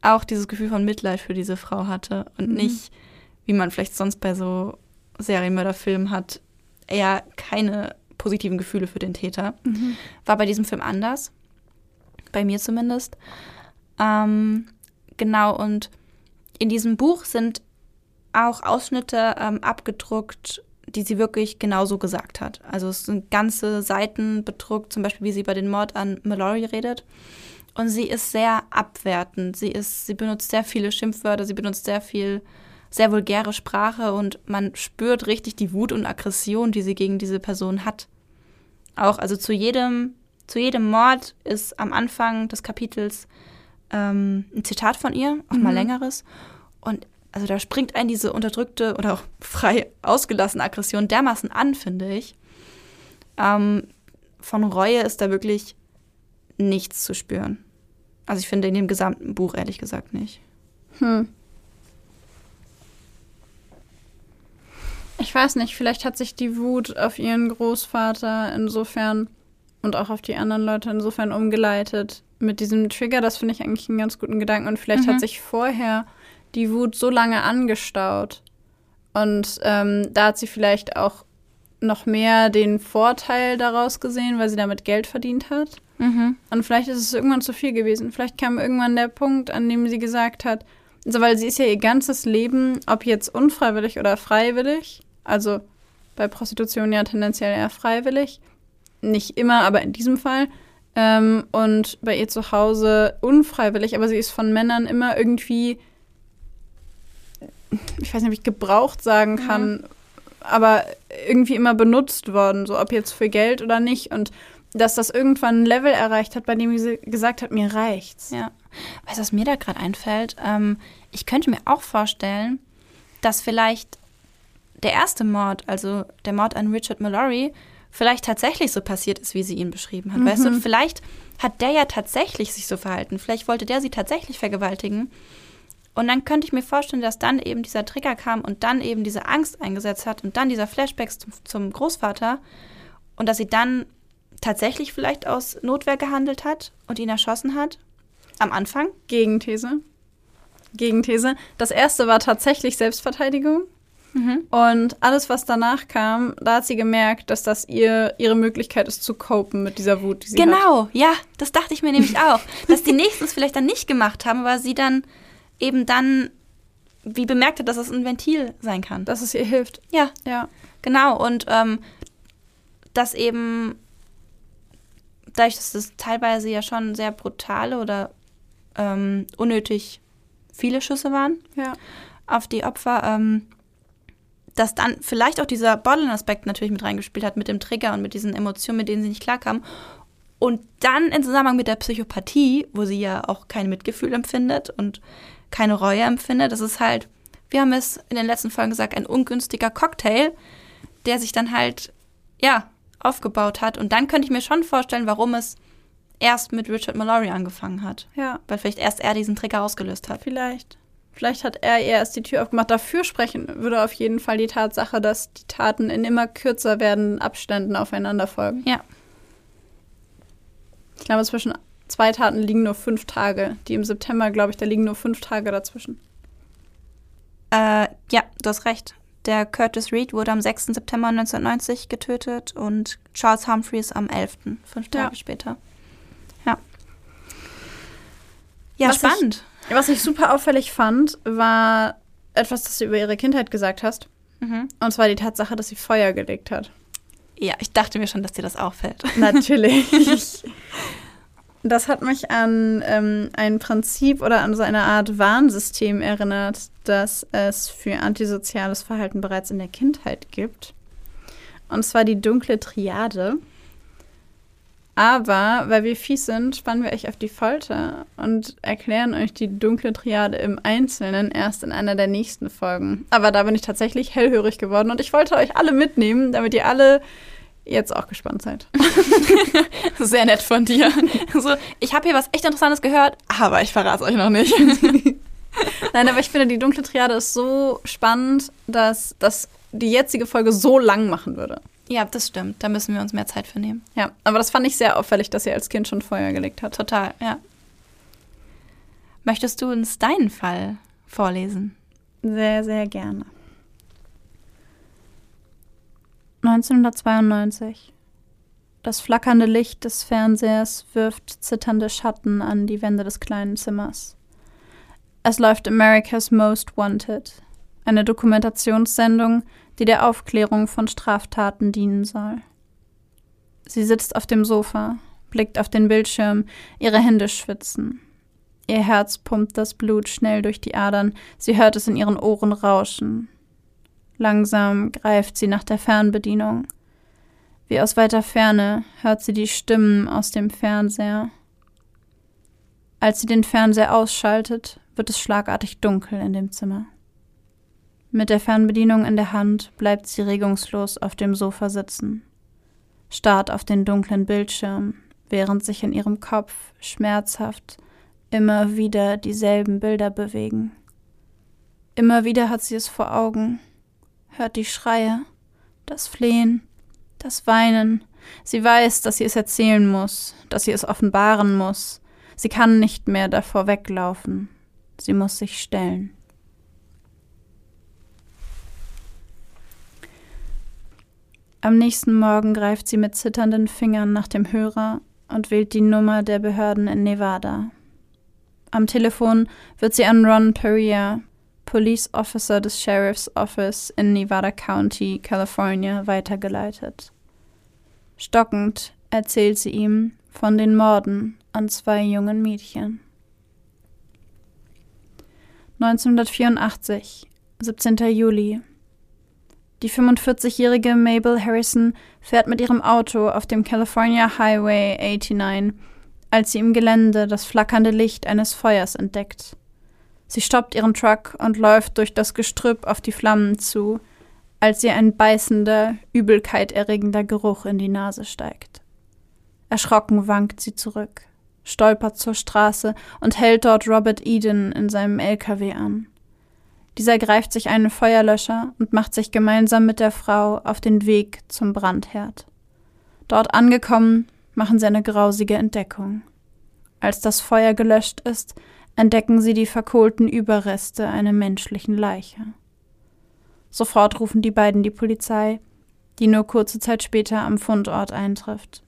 auch dieses Gefühl von Mitleid für diese Frau hatte und Mhm. nicht, wie man vielleicht sonst bei so Serienmörderfilmen hat, eher keine positiven Gefühle für den Täter. War bei diesem Film anders. Bei mir zumindest. Ähm, genau, und in diesem Buch sind auch Ausschnitte ähm, abgedruckt, die sie wirklich genauso gesagt hat. Also es sind ganze Seiten bedruckt, zum Beispiel wie sie über den Mord an Mallory redet. Und sie ist sehr abwertend. Sie ist, sie benutzt sehr viele Schimpfwörter, sie benutzt sehr viel, sehr vulgäre Sprache und man spürt richtig die Wut und Aggression, die sie gegen diese Person hat. Auch, also zu jedem, zu jedem Mord ist am Anfang des Kapitels ähm, ein Zitat von ihr, auch mal Mhm. längeres. Und also da springt einen diese unterdrückte oder auch frei ausgelassene Aggression dermaßen an, finde ich. Ähm, von Reue ist da wirklich nichts zu spüren. Also ich finde in dem gesamten Buch ehrlich gesagt nicht. Hm. Ich weiß nicht, vielleicht hat sich die Wut auf ihren Großvater insofern und auch auf die anderen Leute insofern umgeleitet mit diesem Trigger. Das finde ich eigentlich einen ganz guten Gedanken. Und vielleicht Mhm. hat sich vorher die Wut so lange angestaut. Und ähm, da hat sie vielleicht auch noch mehr den Vorteil daraus gesehen, weil sie damit Geld verdient hat. Mhm. Und vielleicht ist es irgendwann zu viel gewesen. Vielleicht kam irgendwann der Punkt, an dem sie gesagt hat, also weil sie ist ja ihr ganzes Leben, ob jetzt unfreiwillig oder freiwillig, also bei Prostitution ja tendenziell eher freiwillig, nicht immer, aber in diesem Fall, ähm, und bei ihr zu Hause unfreiwillig, aber sie ist von Männern immer irgendwie, ich weiß nicht, ob ich gebraucht sagen kann, aber irgendwie immer benutzt worden, so ob jetzt für Geld oder nicht. Und dass das irgendwann ein Level erreicht hat, bei dem sie gesagt hat, mir reicht's. Ja. Weißt du, was mir da gerade einfällt? Ähm, ich könnte mir auch vorstellen, dass vielleicht der erste Mord, also der Mord an Richard Mallory, vielleicht tatsächlich so passiert ist, wie sie ihn beschrieben hat. Weißt du, vielleicht hat der ja tatsächlich sich so verhalten. Vielleicht wollte der sie tatsächlich vergewaltigen. Und dann könnte ich mir vorstellen, dass dann eben dieser Trigger kam und dann eben diese Angst eingesetzt hat und dann dieser Flashback zum, zum Großvater und dass sie dann tatsächlich vielleicht aus Notwehr gehandelt hat und ihn erschossen hat. Am Anfang. Gegenthese. Gegenthese. Das erste war tatsächlich Selbstverteidigung. Und alles, was danach kam, da hat sie gemerkt, dass das ihr ihre Möglichkeit ist zu copen mit dieser Wut, die sie hat. Genau, ja, das dachte ich mir nämlich auch. dass die nächsten es vielleicht dann nicht gemacht haben, aber sie dann eben dann wie bemerkt hat, dass es ein Ventil sein kann. Dass es ihr hilft. ja, Ja. genau. Und ähm, dass eben dadurch, dass das teilweise ja schon sehr brutale oder ähm, unnötig viele Schüsse waren Ja. auf die Opfer, ähm, dass dann vielleicht auch dieser Borderline-Aspekt natürlich mit reingespielt hat, mit dem Trigger und mit diesen Emotionen, mit denen sie nicht klarkam. Und dann in Zusammenhang mit der Psychopathie, wo sie ja auch kein Mitgefühl empfindet und keine Reue empfindet, das ist halt, wir haben es in den letzten Folgen gesagt, ein ungünstiger Cocktail, der sich dann halt, ja, aufgebaut hat. Und dann könnte ich mir schon vorstellen, warum es erst mit Richard Mallory angefangen hat. Ja. Weil vielleicht erst er diesen Trigger ausgelöst hat. Vielleicht. Vielleicht hat er ihr erst die Tür aufgemacht. Dafür sprechen würde auf jeden Fall die Tatsache, dass die Taten in immer kürzer werdenden Abständen aufeinander folgen. Ja. Ich glaube, zwischen zwei Taten liegen nur fünf Tage. Die im September, glaube ich, da liegen nur fünf Tage dazwischen. Äh, ja, du hast recht. Der Curtis Reed wurde am 6. September 1990 getötet und Charles Humphreys am 11., fünf Ja. Tage später. Ja. Ja, Was spannend. Was ich super auffällig fand, war etwas, das du über ihre Kindheit gesagt hast. Mhm. Und zwar die Tatsache, dass sie Feuer gelegt hat. Ja, ich dachte mir schon, dass dir das auffällt. Natürlich. Das hat mich an ähm, ein Prinzip oder an so eine Art Warnsystem erinnert, das es für antisoziales Verhalten bereits in der Kindheit gibt. Und zwar die dunkle Triade. Aber weil wir fies sind, spannen wir euch auf die Folter und erklären euch die dunkle Triade im Einzelnen erst in einer der nächsten Folgen. Aber da bin ich tatsächlich hellhörig geworden und ich wollte euch alle mitnehmen, damit ihr alle jetzt auch gespannt seid. Sehr nett von dir. So, ich habe hier was echt Interessantes gehört, aber ich verrate es euch noch nicht. Nein, aber ich finde, die dunkle Triade ist so spannend, dass das die jetzige Folge so lang machen würde. Ja, das stimmt. Da müssen wir uns mehr Zeit für nehmen. Ja, aber das fand ich sehr auffällig, dass sie als Kind schon Feuer gelegt hat. Total, ja. Möchtest du uns deinen Fall vorlesen? Sehr, sehr gerne. 1992. Das flackernde Licht des Fernsehers wirft zitternde Schatten an die Wände des kleinen Zimmers. Es läuft America's Most Wanted, eine Dokumentationssendung, die der Aufklärung von Straftaten dienen soll. Sie sitzt auf dem Sofa, blickt auf den Bildschirm, ihre Hände schwitzen. Ihr Herz pumpt das Blut schnell durch die Adern, sie hört es in ihren Ohren rauschen. Langsam greift sie nach der Fernbedienung. Wie aus weiter Ferne hört sie die Stimmen aus dem Fernseher. Als sie den Fernseher ausschaltet, wird es schlagartig dunkel in dem Zimmer. Mit der Fernbedienung in der Hand bleibt sie regungslos auf dem Sofa sitzen, starrt auf den dunklen Bildschirm, während sich in ihrem Kopf schmerzhaft immer wieder dieselben Bilder bewegen. Immer wieder hat sie es vor Augen, hört die Schreie, das Flehen, das Weinen. Sie weiß, dass sie es erzählen muss, dass sie es offenbaren muss. Sie kann nicht mehr davor weglaufen. Sie muss sich stellen. Am nächsten Morgen greift sie mit zitternden Fingern nach dem Hörer und wählt die Nummer der Behörden in Nevada. Am Telefon wird sie an Ron Perea, Police Officer des Sheriff's Office in Nevada County, California, weitergeleitet. Stockend erzählt sie ihm von den Morden an zwei jungen Mädchen. 1984, 17. Juli. Die 45-jährige Mabel Harrison fährt mit ihrem Auto auf dem California Highway 89 als sie im Gelände das flackernde Licht eines Feuers entdeckt. Sie stoppt ihren Truck und läuft durch das Gestrüpp auf die Flammen zu, als ihr ein beißender, übelkeiterregender Geruch in die Nase steigt. Erschrocken wankt sie zurück, stolpert zur Straße und hält dort Robert Eden in seinem LKW an. Dieser greift sich einen Feuerlöscher und macht sich gemeinsam mit der Frau auf den Weg zum Brandherd. Dort angekommen, machen sie eine grausige Entdeckung. Als das Feuer gelöscht ist, entdecken sie die verkohlten Überreste einer menschlichen Leiche. Sofort rufen die beiden die Polizei, die nur kurze Zeit später am Fundort eintrifft.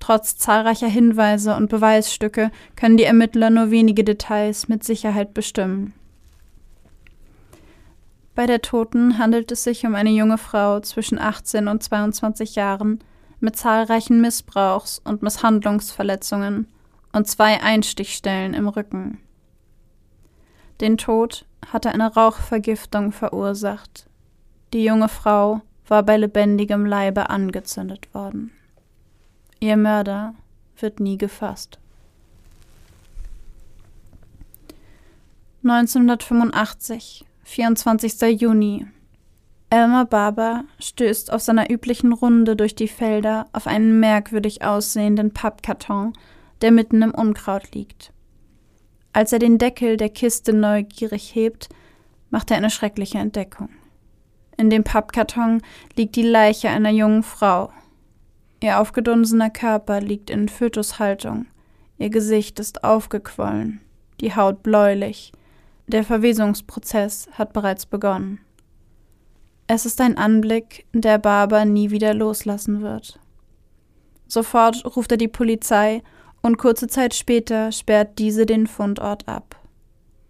Trotz zahlreicher Hinweise und Beweisstücke können die Ermittler nur wenige Details mit Sicherheit bestimmen. Bei der Toten handelt es sich um eine junge Frau zwischen 18 und 22 Jahren, mit zahlreichen Missbrauchs- und Misshandlungsverletzungen und zwei Einstichstellen im Rücken. Den Tod hatte eine Rauchvergiftung verursacht. Die junge Frau war bei lebendigem Leibe angezündet worden. Ihr Mörder wird nie gefasst. 1985, 24. Juni Elmer Barber stößt auf seiner üblichen Runde durch die Felder auf einen merkwürdig aussehenden Pappkarton, der mitten im Unkraut liegt. Als er den Deckel der Kiste neugierig hebt, macht er eine schreckliche Entdeckung. In dem Pappkarton liegt die Leiche einer jungen Frau. Ihr aufgedunsener Körper liegt in Fötushaltung, ihr Gesicht ist aufgequollen, die Haut bläulich, der Verwesungsprozess hat bereits begonnen. Es ist ein Anblick, der Barber nie wieder loslassen wird. Sofort ruft er die Polizei und kurze Zeit später sperrt diese den Fundort ab.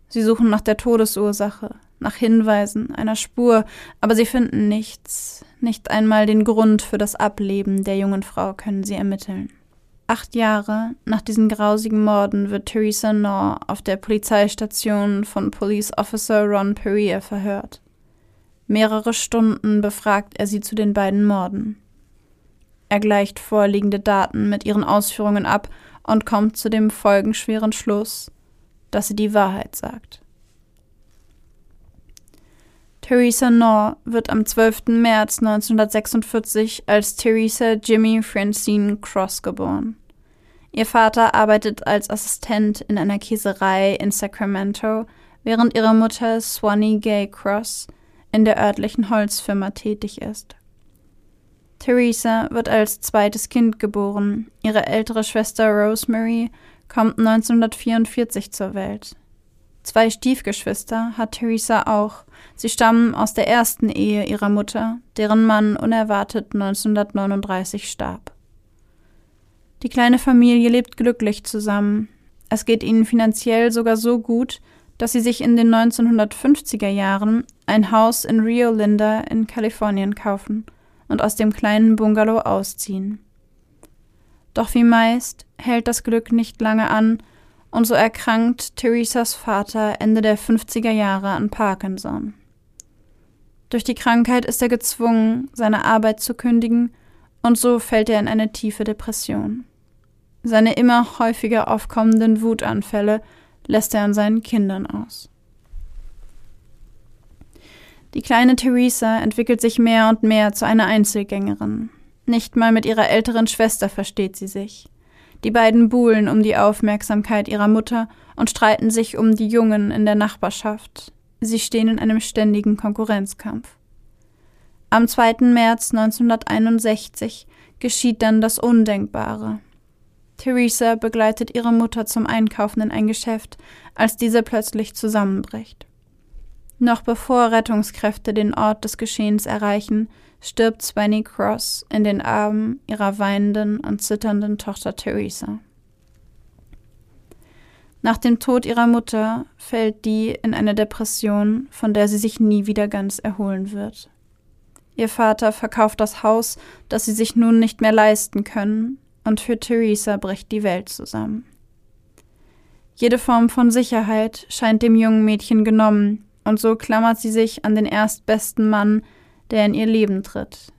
Sie suchen nach der Todesursache, nach Hinweisen, einer Spur, aber sie finden nichts, nicht einmal den Grund für das Ableben der jungen Frau können sie ermitteln. Acht Jahre nach diesen grausigen Morden wird Theresa Knorr auf der Polizeistation von Police Officer Ron Perea verhört. Mehrere Stunden befragt er sie zu den beiden Morden. Er gleicht vorliegende Daten mit ihren Ausführungen ab und kommt zu dem folgenschweren Schluss, dass sie die Wahrheit sagt. Theresa Knorr wird am 12. März 1946 als Theresa Jimmy Francine Cross geboren. Ihr Vater arbeitet als Assistent in einer Käserei in Sacramento, während ihre Mutter Swanee Gay Cross in der örtlichen Holzfirma tätig ist. Theresa wird als zweites Kind geboren. Ihre ältere Schwester Rosemary kommt 1944 zur Welt. Zwei Stiefgeschwister hat Theresa auch. Sie stammen aus der ersten Ehe ihrer Mutter, deren Mann unerwartet 1939 starb. Die kleine Familie lebt glücklich zusammen. Es geht ihnen finanziell sogar so gut, dass sie sich in den 1950er Jahren ein Haus in Rio Linda in Kalifornien kaufen und aus dem kleinen Bungalow ausziehen. Doch wie meist hält das Glück nicht lange an, und so erkrankt Theresas Vater Ende der 50er Jahre an Parkinson. Durch die Krankheit ist er gezwungen, seine Arbeit zu kündigen, und so fällt er in eine tiefe Depression. Seine immer häufiger aufkommenden Wutanfälle lässt er an seinen Kindern aus. Die kleine Theresa entwickelt sich mehr und mehr zu einer Einzelgängerin. Nicht mal mit ihrer älteren Schwester versteht sie sich. Die beiden buhlen um die Aufmerksamkeit ihrer Mutter und streiten sich um die Jungen in der Nachbarschaft. Sie stehen in einem ständigen Konkurrenzkampf. Am 2. März 1961 geschieht dann das Undenkbare. Theresa begleitet ihre Mutter zum Einkaufen in ein Geschäft, als diese plötzlich zusammenbricht. Noch bevor Rettungskräfte den Ort des Geschehens erreichen, stirbt Svenny Cross in den Armen ihrer weinenden und zitternden Tochter Theresa. Nach dem Tod ihrer Mutter fällt die in eine Depression, von der sie sich nie wieder ganz erholen wird. Ihr Vater verkauft das Haus, das sie sich nun nicht mehr leisten können, und für Theresa bricht die Welt zusammen. Jede Form von Sicherheit scheint dem jungen Mädchen genommen, und so klammert sie sich an den erstbesten Mann, der in ihr Leben tritt.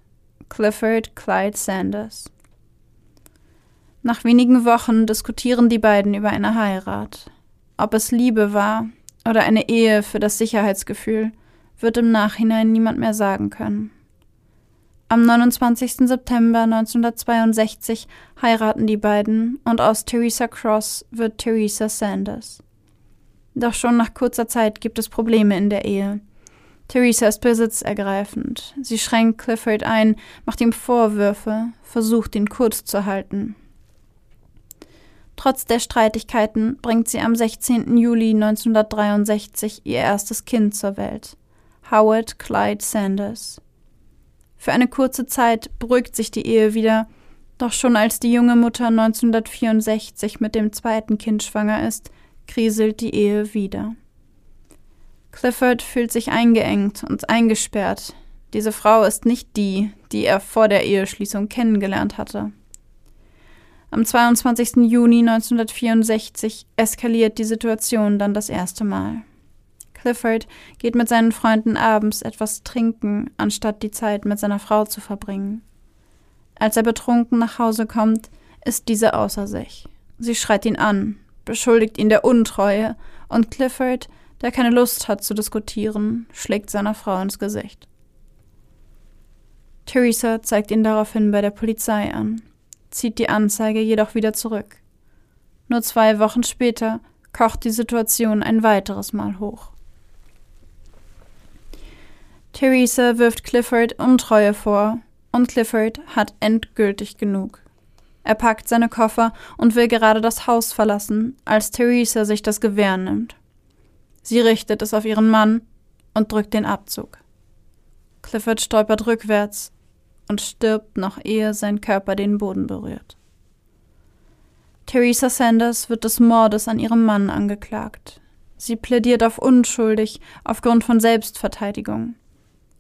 Clifford Clyde Sanders. Nach wenigen Wochen diskutieren die beiden über eine Heirat. Ob es Liebe war oder eine Ehe für das Sicherheitsgefühl, wird im Nachhinein niemand mehr sagen können. Am 29. September 1962 heiraten die beiden und aus Theresa Cross wird Theresa Sanders. Doch schon nach kurzer Zeit gibt es Probleme in der Ehe. Theresa ist besitzergreifend. Sie schränkt Clifford ein, macht ihm Vorwürfe, versucht ihn kurz zu halten. Trotz der Streitigkeiten bringt sie am 16. Juli 1963 ihr erstes Kind zur Welt, Howard Clyde Sanders. Für eine kurze Zeit beruhigt sich die Ehe wieder, doch schon als die junge Mutter 1964 mit dem zweiten Kind schwanger ist, kriselt die Ehe wieder. Clifford fühlt sich eingeengt und eingesperrt. Diese Frau ist nicht die, die er vor der Eheschließung kennengelernt hatte. Am 22. Juni 1964 eskaliert die Situation dann das erste Mal. Clifford geht mit seinen Freunden abends etwas trinken, anstatt die Zeit mit seiner Frau zu verbringen. Als er betrunken nach Hause kommt, ist diese außer sich. Sie schreit ihn an, beschuldigt ihn der Untreue, und Clifford, der keine Lust hat zu diskutieren, schlägt seiner Frau ins Gesicht. Theresa zeigt ihn daraufhin bei der Polizei an, zieht die Anzeige jedoch wieder zurück. Nur zwei Wochen später kocht die Situation ein weiteres Mal hoch. Theresa wirft Clifford Untreue vor, und Clifford hat endgültig genug. Er packt seine Koffer und will gerade das Haus verlassen, als Theresa sich das Gewehr nimmt. Sie richtet es auf ihren Mann und drückt den Abzug. Clifford stolpert rückwärts und stirbt noch ehe sein Körper den Boden berührt. Theresa Sanders wird des Mordes an ihrem Mann angeklagt. Sie plädiert auf unschuldig aufgrund von Selbstverteidigung.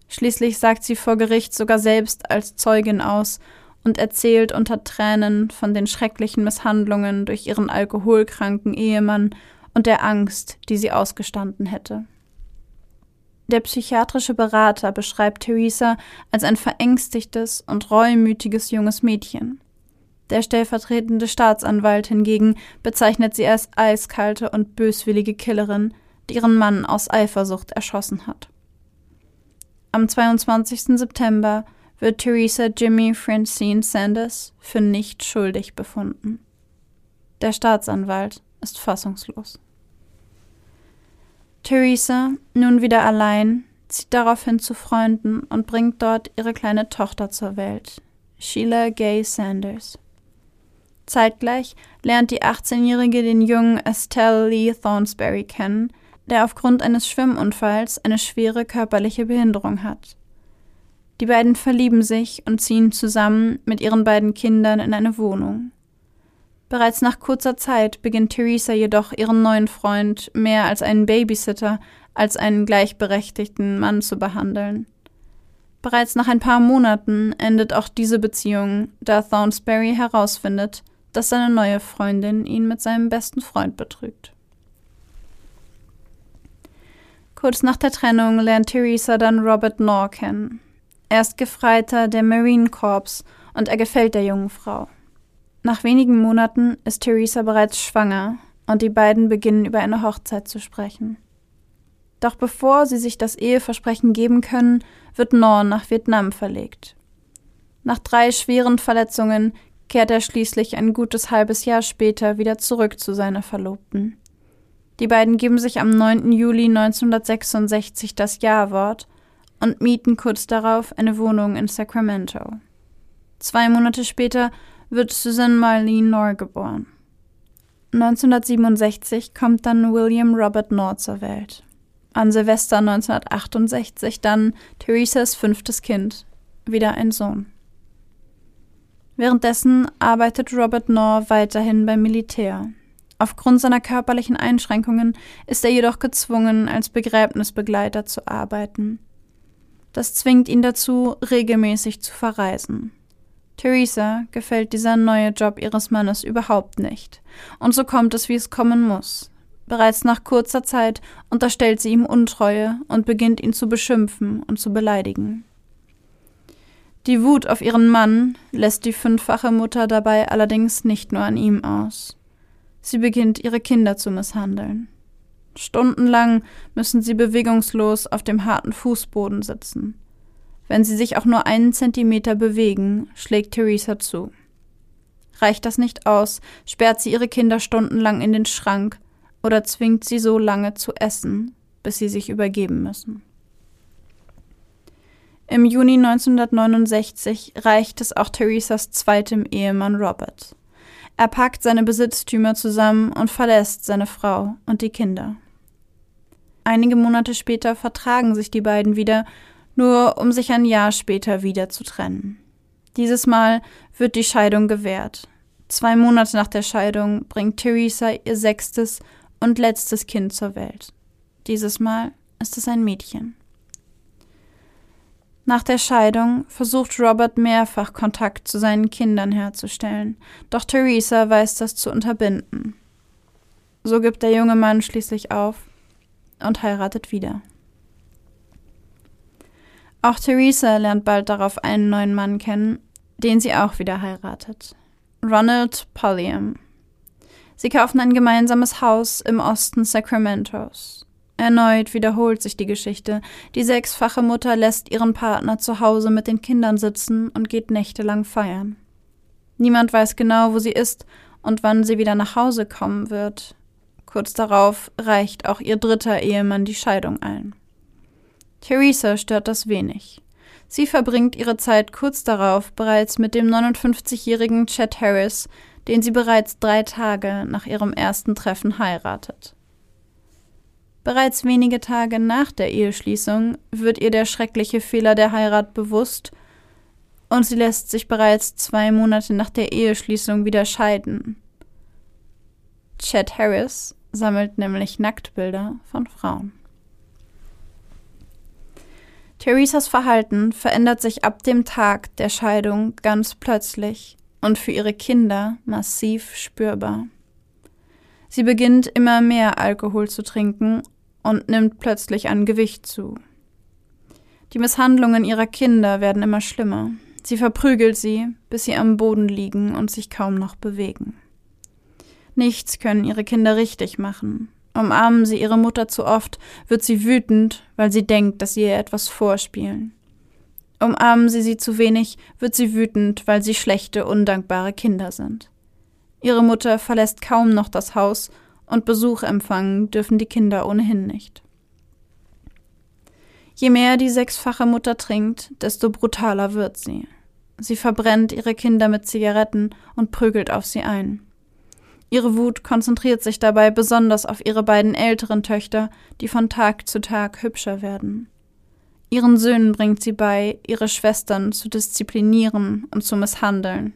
Schließlich sagt sie vor Gericht sogar selbst als Zeugin aus und erzählt unter Tränen von den schrecklichen Misshandlungen durch ihren alkoholkranken Ehemann und der Angst, die sie ausgestanden hätte. Der psychiatrische Berater beschreibt Theresa als ein verängstigtes und reumütiges junges Mädchen. Der stellvertretende Staatsanwalt hingegen bezeichnet sie als eiskalte und böswillige Killerin, die ihren Mann aus Eifersucht erschossen hat. Am 22. September wird Theresa Jimmy Francine Sanders für nicht schuldig befunden. Der Staatsanwalt ist fassungslos. Theresa, nun wieder allein, zieht daraufhin zu Freunden und bringt dort ihre kleine Tochter zur Welt, Sheila Gay Sanders. Zeitgleich lernt die 18-Jährige den jungen Estelle Lee Thornsberry kennen, der aufgrund eines Schwimmunfalls eine schwere körperliche Behinderung hat. Die beiden verlieben sich und ziehen zusammen mit ihren beiden Kindern in eine Wohnung. Bereits nach kurzer Zeit beginnt Theresa jedoch ihren neuen Freund mehr als einen Babysitter als einen gleichberechtigten Mann zu behandeln. Bereits nach ein paar Monaten endet auch diese Beziehung, da Thornsberry herausfindet, dass seine neue Freundin ihn mit seinem besten Freund betrügt. Kurz nach der Trennung lernt Theresa dann Robert Knorr kennen. Er ist Gefreiter der Marine Corps und er gefällt der jungen Frau. Nach wenigen Monaten ist Theresa bereits schwanger und die beiden beginnen über eine Hochzeit zu sprechen. Doch bevor sie sich das Eheversprechen geben können, wird Knorr nach Vietnam verlegt. Nach drei schweren Verletzungen kehrt er schließlich ein gutes halbes Jahr später wieder zurück zu seiner Verlobten. Die beiden geben sich am 9. Juli 1966 das Ja-Wort und mieten kurz darauf eine Wohnung in Sacramento. Zwei Monate später wird Susan Marlene Knorr geboren. 1967 kommt dann William Robert Knorr zur Welt. An Silvester 1968 dann Theresas fünftes Kind, wieder ein Sohn. Währenddessen arbeitet Robert Knorr weiterhin beim Militär. Aufgrund seiner körperlichen Einschränkungen ist er jedoch gezwungen, als Begräbnisbegleiter zu arbeiten. Das zwingt ihn dazu, regelmäßig zu verreisen. Theresa gefällt dieser neue Job ihres Mannes überhaupt nicht. Und so kommt es, wie es kommen muss. Bereits nach kurzer Zeit unterstellt sie ihm Untreue und beginnt ihn zu beschimpfen und zu beleidigen. Die Wut auf ihren Mann lässt die fünffache Mutter dabei allerdings nicht nur an ihm aus. Sie beginnt ihre Kinder zu misshandeln. Stundenlang müssen sie bewegungslos auf dem harten Fußboden sitzen. Wenn sie sich auch nur einen Zentimeter bewegen, schlägt Theresa zu. Reicht das nicht aus, sperrt sie ihre Kinder stundenlang in den Schrank oder zwingt sie so lange zu essen, bis sie sich übergeben müssen. Im Juni 1969 reicht es auch Theresas zweitem Ehemann Robert. Er packt seine Besitztümer zusammen und verlässt seine Frau und die Kinder. Einige Monate später vertragen sich die beiden wieder, nur um sich ein Jahr später wieder zu trennen. Dieses Mal wird die Scheidung gewährt. Zwei Monate nach der Scheidung bringt Theresa ihr sechstes und letztes Kind zur Welt. Dieses Mal ist es ein Mädchen. Nach der Scheidung versucht Robert mehrfach Kontakt zu seinen Kindern herzustellen, doch Theresa weiß das zu unterbinden. So gibt der junge Mann schließlich auf und heiratet wieder. Auch Theresa lernt bald darauf einen neuen Mann kennen, den sie auch wieder heiratet. Ronald Pulliam. Sie kaufen ein gemeinsames Haus im Osten Sacramentos. Erneut wiederholt sich die Geschichte. Die sechsfache Mutter lässt ihren Partner zu Hause mit den Kindern sitzen und geht nächtelang feiern. Niemand weiß genau, wo sie ist und wann sie wieder nach Hause kommen wird. Kurz darauf reicht auch ihr dritter Ehemann die Scheidung ein. Theresa stört das wenig. Sie verbringt ihre Zeit kurz darauf bereits mit dem 59-jährigen Chet Harris, den sie bereits drei Tage nach ihrem ersten Treffen heiratet. Bereits wenige Tage nach der Eheschließung wird ihr der schreckliche Fehler der Heirat bewusst und sie lässt sich bereits zwei Monate nach der Eheschließung wieder scheiden. Chad Harris sammelt nämlich Nacktbilder von Frauen. Theresas Verhalten verändert sich ab dem Tag der Scheidung ganz plötzlich und für ihre Kinder massiv spürbar. Sie beginnt immer mehr Alkohol zu trinken und nimmt plötzlich an Gewicht zu. Die Misshandlungen ihrer Kinder werden immer schlimmer. Sie verprügelt sie, bis sie am Boden liegen und sich kaum noch bewegen. Nichts können ihre Kinder richtig machen. Umarmen sie ihre Mutter zu oft, wird sie wütend, weil sie denkt, dass sie ihr etwas vorspielen. Umarmen sie sie zu wenig, wird sie wütend, weil sie schlechte, undankbare Kinder sind. Ihre Mutter verlässt kaum noch das Haus und Besuch empfangen dürfen die Kinder ohnehin nicht. Je mehr die sechsfache Mutter trinkt, desto brutaler wird sie. Sie verbrennt ihre Kinder mit Zigaretten und prügelt auf sie ein. Ihre Wut konzentriert sich dabei besonders auf ihre beiden älteren Töchter, die von Tag zu Tag hübscher werden. Ihren Söhnen bringt sie bei, ihre Schwestern zu disziplinieren und zu misshandeln.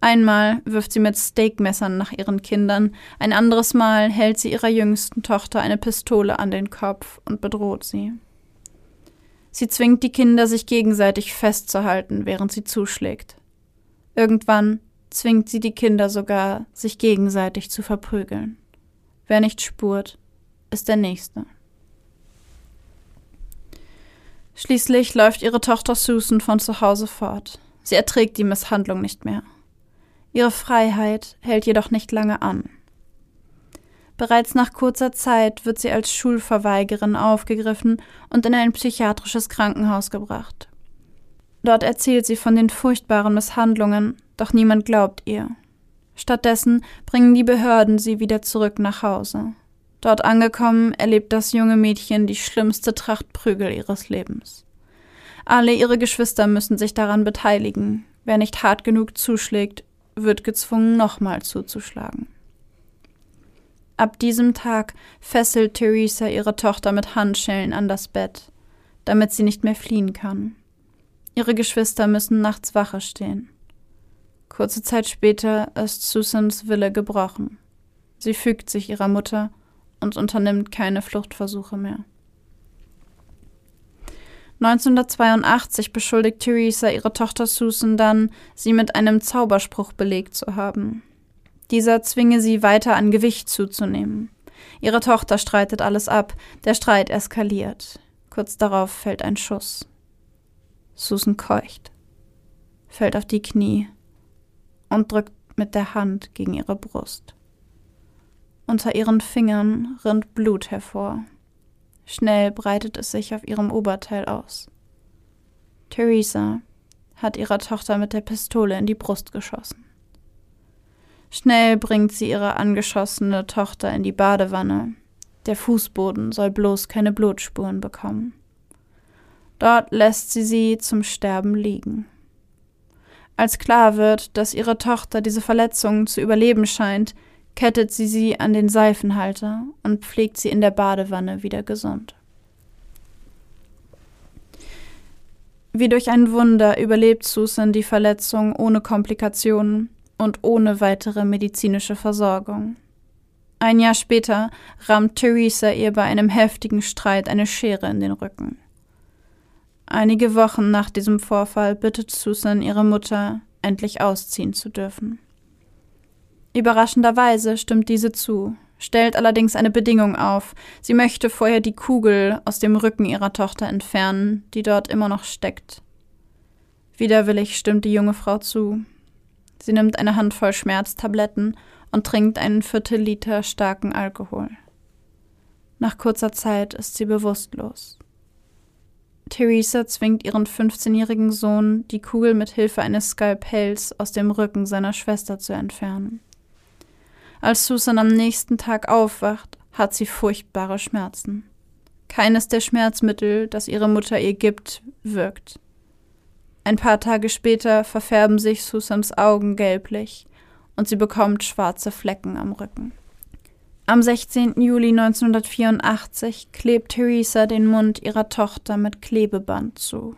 Einmal wirft sie mit Steakmessern nach ihren Kindern, ein anderes Mal hält sie ihrer jüngsten Tochter eine Pistole an den Kopf und bedroht sie. Sie zwingt die Kinder, sich gegenseitig festzuhalten, während sie zuschlägt. Irgendwann zwingt sie die Kinder sogar, sich gegenseitig zu verprügeln. Wer nicht spurt, ist der Nächste. Schließlich läuft ihre Tochter Susan von zu Hause fort. Sie erträgt die Misshandlung nicht mehr. Ihre Freiheit hält jedoch nicht lange an. Bereits nach kurzer Zeit wird sie als Schulverweigerin aufgegriffen und in ein psychiatrisches Krankenhaus gebracht. Dort erzählt sie von den furchtbaren Misshandlungen, doch niemand glaubt ihr. Stattdessen bringen die Behörden sie wieder zurück nach Hause. Dort angekommen, erlebt das junge Mädchen die schlimmste Tracht Prügel ihres Lebens. Alle ihre Geschwister müssen sich daran beteiligen. Wer nicht hart genug zuschlägt, wird gezwungen, nochmal zuzuschlagen. Ab diesem Tag fesselt Theresa ihre Tochter mit Handschellen an das Bett, damit sie nicht mehr fliehen kann. Ihre Geschwister müssen nachts Wache stehen. Kurze Zeit später ist Susans Wille gebrochen. Sie fügt sich ihrer Mutter und unternimmt keine Fluchtversuche mehr. 1982 beschuldigt Theresa ihre Tochter Susan dann, sie mit einem Zauberspruch belegt zu haben. Dieser zwinge sie weiter an Gewicht zuzunehmen. Ihre Tochter streitet alles ab, der Streit eskaliert. Kurz darauf fällt ein Schuss. Susan keucht, fällt auf die Knie und drückt mit der Hand gegen ihre Brust. Unter ihren Fingern rinnt Blut hervor. Schnell breitet es sich auf ihrem Oberteil aus. Theresa hat ihrer Tochter mit der Pistole in die Brust geschossen. Schnell bringt sie ihre angeschossene Tochter in die Badewanne. Der Fußboden soll bloß keine Blutspuren bekommen. Dort lässt sie sie zum Sterben liegen. Als klar wird, dass ihre Tochter diese Verletzungen zu überleben scheint, kettet sie sie an den Seifenhalter und pflegt sie in der Badewanne wieder gesund. Wie durch ein Wunder überlebt Susan die Verletzung ohne Komplikationen und ohne weitere medizinische Versorgung. Ein Jahr später rammt Theresa ihr bei einem heftigen Streit eine Schere in den Rücken. Einige Wochen nach diesem Vorfall bittet Susan ihre Mutter, endlich ausziehen zu dürfen. Überraschenderweise stimmt diese zu, stellt allerdings eine Bedingung auf. Sie möchte vorher die Kugel aus dem Rücken ihrer Tochter entfernen, die dort immer noch steckt. Widerwillig stimmt die junge Frau zu, Sie nimmt eine Handvoll Schmerztabletten und trinkt einen Viertel Liter starken Alkohol. Nach kurzer Zeit ist sie bewusstlos. Theresa zwingt ihren 15-jährigen Sohn, die Kugel mit Hilfe eines Skalpells aus dem Rücken seiner Schwester zu entfernen. Als Susan am nächsten Tag aufwacht, hat sie furchtbare Schmerzen. Keines der Schmerzmittel, das ihre Mutter ihr gibt, wirkt. Ein paar Tage später verfärben sich Susans Augen gelblich und sie bekommt schwarze Flecken am Rücken. Am 16. Juli 1984 klebt Theresa den Mund ihrer Tochter mit Klebeband zu.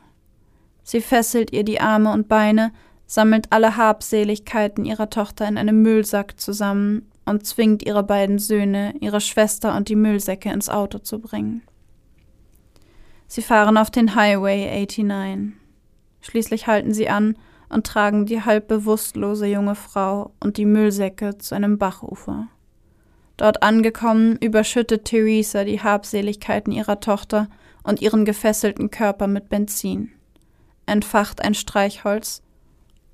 Sie fesselt ihr die Arme und Beine, sammelt alle Habseligkeiten ihrer Tochter in einem Müllsack zusammen und zwingt ihre beiden Söhne, ihre Schwester und die Müllsäcke ins Auto zu bringen. Sie fahren auf den Highway 89. Schließlich halten sie an und tragen die halb bewusstlose junge Frau und die Müllsäcke zu einem Bachufer. Dort angekommen, überschüttet Theresa die Habseligkeiten ihrer Tochter und ihren gefesselten Körper mit Benzin, entfacht ein Streichholz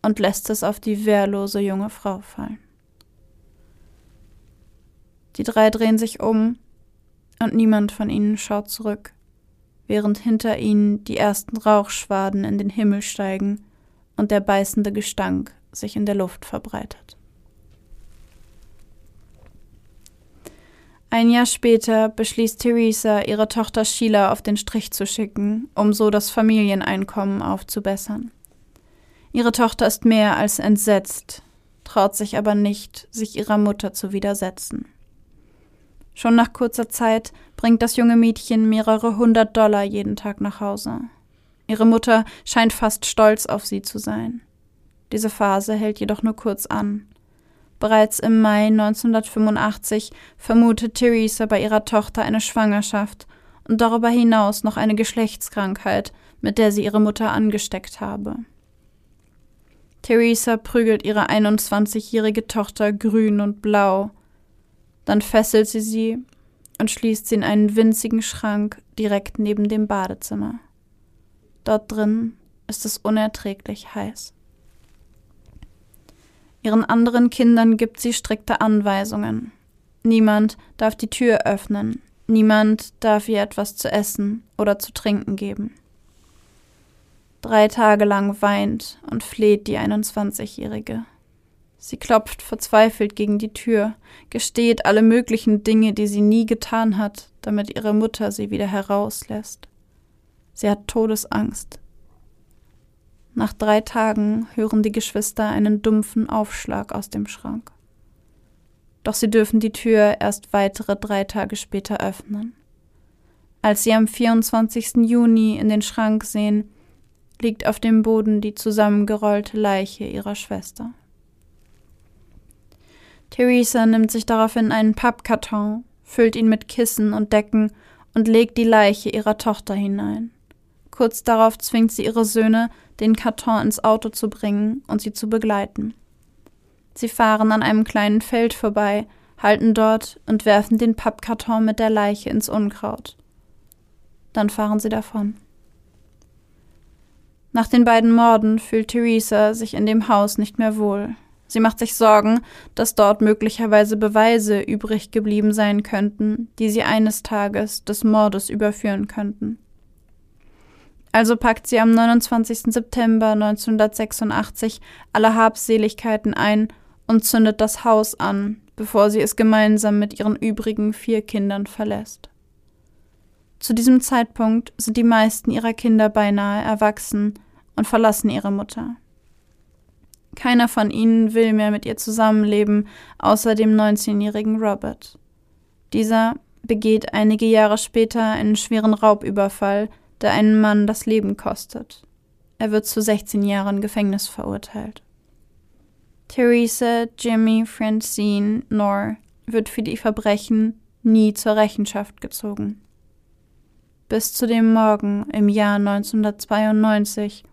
und lässt es auf die wehrlose junge Frau fallen. Die drei drehen sich um und niemand von ihnen schaut zurück während hinter ihnen die ersten Rauchschwaden in den Himmel steigen und der beißende Gestank sich in der Luft verbreitet. Ein Jahr später beschließt Theresa, ihre Tochter Sheila auf den Strich zu schicken, um so das Familieneinkommen aufzubessern. Ihre Tochter ist mehr als entsetzt, traut sich aber nicht, sich ihrer Mutter zu widersetzen. Schon nach kurzer Zeit bringt das junge Mädchen mehrere hundert Dollar jeden Tag nach Hause. Ihre Mutter scheint fast stolz auf sie zu sein. Diese Phase hält jedoch nur kurz an. Bereits im Mai 1985 vermutet Theresa bei ihrer Tochter eine Schwangerschaft und darüber hinaus noch eine Geschlechtskrankheit, mit der sie ihre Mutter angesteckt habe. Theresa prügelt ihre 21-jährige Tochter grün und blau. Dann fesselt sie sie und schließt sie in einen winzigen Schrank direkt neben dem Badezimmer. Dort drin ist es unerträglich heiß. Ihren anderen Kindern gibt sie strikte Anweisungen. Niemand darf die Tür öffnen, niemand darf ihr etwas zu essen oder zu trinken geben. Drei Tage lang weint und fleht die 21-Jährige. Sie klopft verzweifelt gegen die Tür, gesteht alle möglichen Dinge, die sie nie getan hat, damit ihre Mutter sie wieder herauslässt. Sie hat Todesangst. Nach drei Tagen hören die Geschwister einen dumpfen Aufschlag aus dem Schrank. Doch sie dürfen die Tür erst weitere drei Tage später öffnen. Als sie am 24. Juni in den Schrank sehen, liegt auf dem Boden die zusammengerollte Leiche ihrer Schwester. Theresa nimmt sich daraufhin einen Pappkarton, füllt ihn mit Kissen und Decken und legt die Leiche ihrer Tochter hinein. Kurz darauf zwingt sie ihre Söhne, den Karton ins Auto zu bringen und sie zu begleiten. Sie fahren an einem kleinen Feld vorbei, halten dort und werfen den Pappkarton mit der Leiche ins Unkraut. Dann fahren sie davon. Nach den beiden Morden fühlt Theresa sich in dem Haus nicht mehr wohl. Sie macht sich Sorgen, dass dort möglicherweise Beweise übrig geblieben sein könnten, die sie eines Tages des Mordes überführen könnten. Also packt sie am 29. September 1986 alle Habseligkeiten ein und zündet das Haus an, bevor sie es gemeinsam mit ihren übrigen vier Kindern verlässt. Zu diesem Zeitpunkt sind die meisten ihrer Kinder beinahe erwachsen und verlassen ihre Mutter. Keiner von ihnen will mehr mit ihr zusammenleben, außer dem 19-jährigen Robert. Dieser begeht einige Jahre später einen schweren Raubüberfall, der einen Mann das Leben kostet. Er wird zu 16 Jahren Gefängnis verurteilt. Theresa Jimmy Francine Knorr wird für die Verbrechen nie zur Rechenschaft gezogen. Bis zu dem Morgen im Jahr 1992,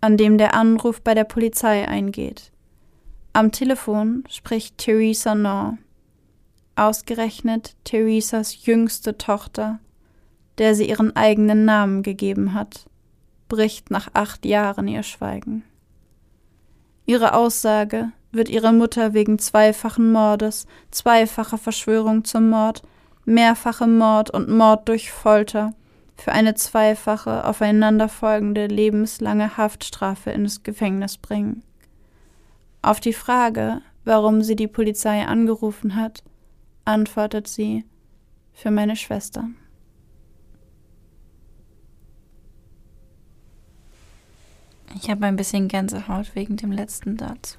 an dem der Anruf bei der Polizei eingeht. Am Telefon spricht Theresa Knorr. Ausgerechnet Theresas jüngste Tochter, der sie ihren eigenen Namen gegeben hat, bricht nach acht Jahren ihr Schweigen. Ihre Aussage wird ihre Mutter wegen zweifachen Mordes, zweifacher Verschwörung zum Mord, mehrfachem Mord und Mord durch Folter für eine zweifache aufeinanderfolgende lebenslange Haftstrafe ins Gefängnis bringen. Auf die Frage, warum sie die Polizei angerufen hat, antwortet sie für meine Schwester. Ich habe ein bisschen Gänsehaut wegen dem letzten Satz.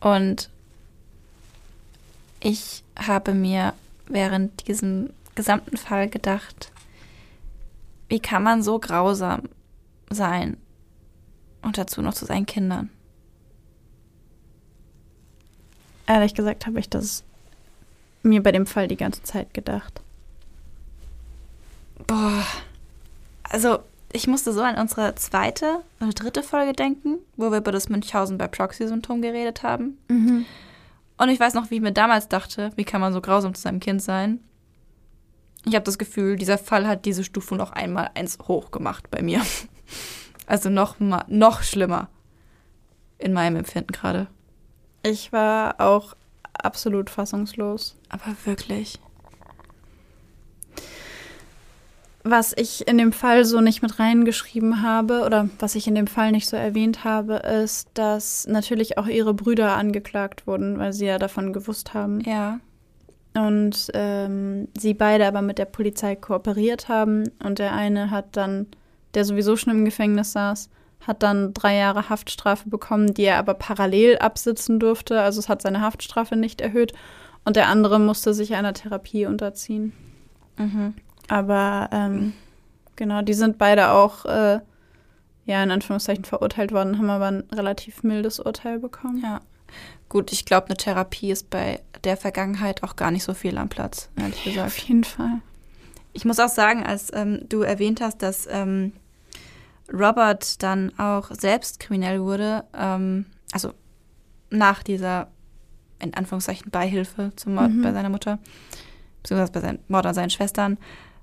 Und ich habe mir während diesem gesamten Fall gedacht, wie kann man so grausam sein und dazu noch zu seinen Kindern? Ehrlich gesagt habe ich das mir bei dem Fall die ganze Zeit gedacht. Boah. Also, ich musste so an unsere zweite oder dritte Folge denken, wo wir über das Münchhausen bei Proxy-Syndrom geredet haben. Mhm. Und ich weiß noch, wie ich mir damals dachte, wie kann man so grausam zu seinem Kind sein? Ich habe das Gefühl, dieser Fall hat diese Stufe noch einmal eins hoch gemacht bei mir. Also noch mal, noch schlimmer in meinem Empfinden gerade. Ich war auch absolut fassungslos. Aber wirklich. Was ich in dem Fall so nicht mit reingeschrieben habe oder was ich in dem Fall nicht so erwähnt habe, ist, dass natürlich auch ihre Brüder angeklagt wurden, weil sie ja davon gewusst haben. Ja. Und ähm, sie beide aber mit der Polizei kooperiert haben und der eine hat dann der sowieso schon im Gefängnis saß, hat dann drei Jahre Haftstrafe bekommen, die er aber parallel absitzen durfte. Also es hat seine Haftstrafe nicht erhöht. Und der andere musste sich einer Therapie unterziehen. Mhm. Aber ähm, genau, die sind beide auch, äh, ja, in Anführungszeichen verurteilt worden, haben aber ein relativ mildes Urteil bekommen. Ja. Gut, ich glaube, eine Therapie ist bei der Vergangenheit auch gar nicht so viel am Platz, ehrlich Ja, auf gesagt. jeden Fall. Ich muss auch sagen, als ähm, du erwähnt hast, dass ähm, Robert dann auch selbst kriminell wurde, ähm, also nach dieser, in Anführungszeichen, Beihilfe zum Mord Mhm. bei seiner Mutter, beziehungsweise bei seinem Mord an seinen Schwestern,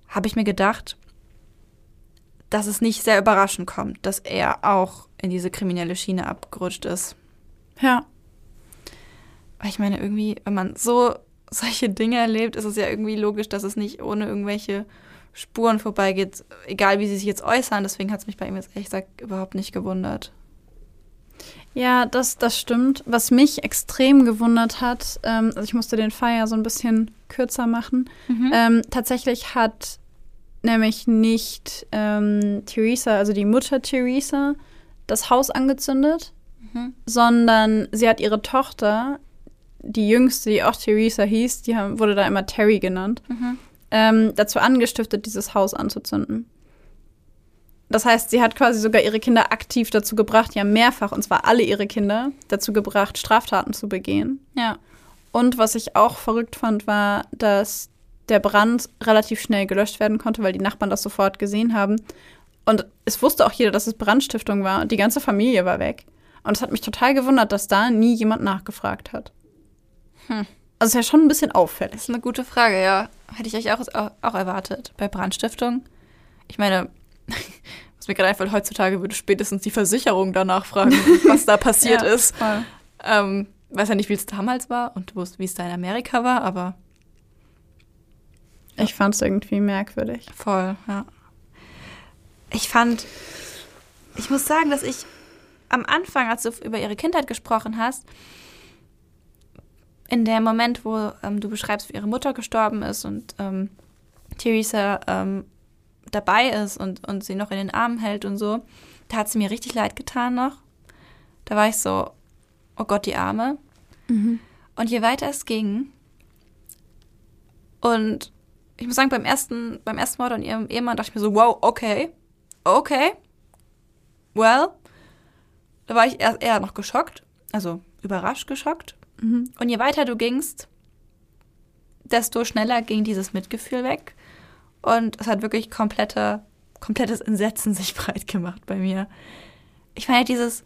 habe ich mir gedacht, dass es nicht sehr überraschend kommt, dass er auch in diese kriminelle Schiene abgerutscht ist. Ja, Weil ich meine, irgendwie, wenn man so solche Dinge erlebt, ist es ja irgendwie logisch, dass es nicht ohne irgendwelche Spuren vorbeigeht, egal wie sie sich jetzt äußern. Deswegen hat es mich bei ihm jetzt ehrlich gesagt überhaupt nicht gewundert. Ja, das, das stimmt. Was mich extrem gewundert hat, ähm, also ich musste den Fall ja so ein bisschen kürzer machen. Ähm, tatsächlich hat nämlich nicht ähm, Theresa, also die Mutter Theresa, das Haus angezündet, Mhm. sondern sie hat ihre Tochter, die jüngste, die auch Theresa hieß, die haben, wurde da immer Terry genannt, Mhm. ähm, dazu angestiftet, dieses Haus anzuzünden. Das heißt, sie hat quasi sogar ihre Kinder aktiv dazu gebracht, ja mehrfach, und zwar alle ihre Kinder, dazu gebracht, Straftaten zu begehen. Ja. Und was ich auch verrückt fand, war, dass der Brand relativ schnell gelöscht werden konnte, weil die Nachbarn das sofort gesehen haben. Und es wusste auch jeder, dass es Brandstiftung war und die ganze Familie war weg. Und es hat mich total gewundert, dass da nie jemand nachgefragt hat. Hm. Also ist ja schon ein bisschen Das auffällig. ist eine gute Frage, ja. Hätte ich euch auch, auch erwartet. Bei Brandstiftung. Ich meine, was mir gerade einfällt, heutzutage würde spätestens die Versicherung danach fragen, was da passiert Ja, ist. Voll. Ähm, weiß ja nicht, wie es damals war und wo es- wie es da in Amerika war, aber Ich fand es irgendwie merkwürdig. voll, ja. Ich fand, ich muss sagen, dass ich am Anfang, als du über ihre Kindheit gesprochen hast, in dem Moment, wo ähm, du beschreibst, wie ihre Mutter gestorben ist und ähm, Theresa ähm, dabei ist und, und sie noch in den Armen hält und so, da hat sie mir richtig leid getan noch. Da war ich so, oh Gott, die Arme. Und je weiter es ging, und ich muss sagen, beim ersten, beim ersten Mord an ihrem Ehemann dachte ich mir so, wow, okay, okay, well. Da war ich eher, eher noch geschockt, also überrascht geschockt. Mhm. Und je weiter du gingst, desto schneller ging dieses Mitgefühl weg. Und es hat wirklich komplette, komplettes Entsetzen sich breit gemacht bei mir. Ich meine, dieses,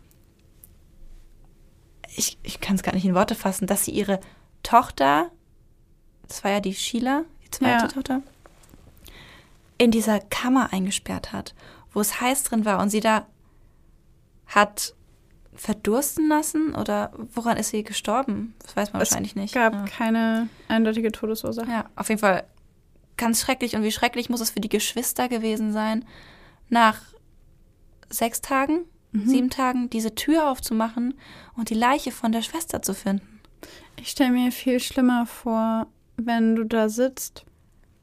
ich, ich kann es gar nicht in Worte fassen, dass sie ihre Tochter, das war ja die Sheila, die zweite Ja. Tochter, in dieser Kammer eingesperrt hat, wo es heiß drin war und sie da hat verdursten lassen oder woran ist sie gestorben? Das weiß man Es wahrscheinlich nicht. gab ja. keine eindeutige Todesursache. Ja, auf jeden Fall ganz schrecklich. Und wie schrecklich muss es für die Geschwister gewesen sein, nach sechs Tagen, Mhm. sieben Tagen diese Tür aufzumachen und die Leiche von der Schwester zu finden. Ich stelle mir viel schlimmer vor, wenn du da sitzt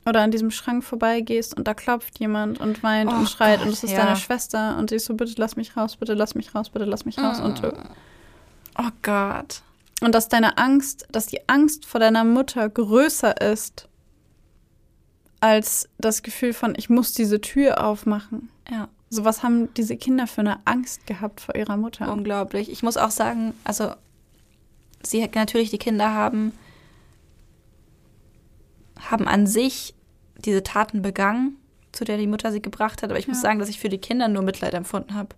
oder an diesem Schrank vorbeigehst und da klopft jemand und weint Oh und schreit Gott, und es ist ja. deine Schwester und sie ist so, bitte lass mich raus, bitte lass mich raus, bitte lass mich raus. Und, du- Oh Gott. und dass deine Angst, dass die Angst vor deiner Mutter größer ist als das Gefühl von, ich muss diese Tür aufmachen. Ja, So was haben diese Kinder für eine Angst gehabt vor ihrer Mutter. unglaublich. Ich muss auch sagen, also sie hat natürlich die Kinder haben haben an sich diese Taten begangen, zu der die Mutter sie gebracht hat, aber ich muss Ja. sagen, dass ich für die Kinder nur Mitleid empfunden habe.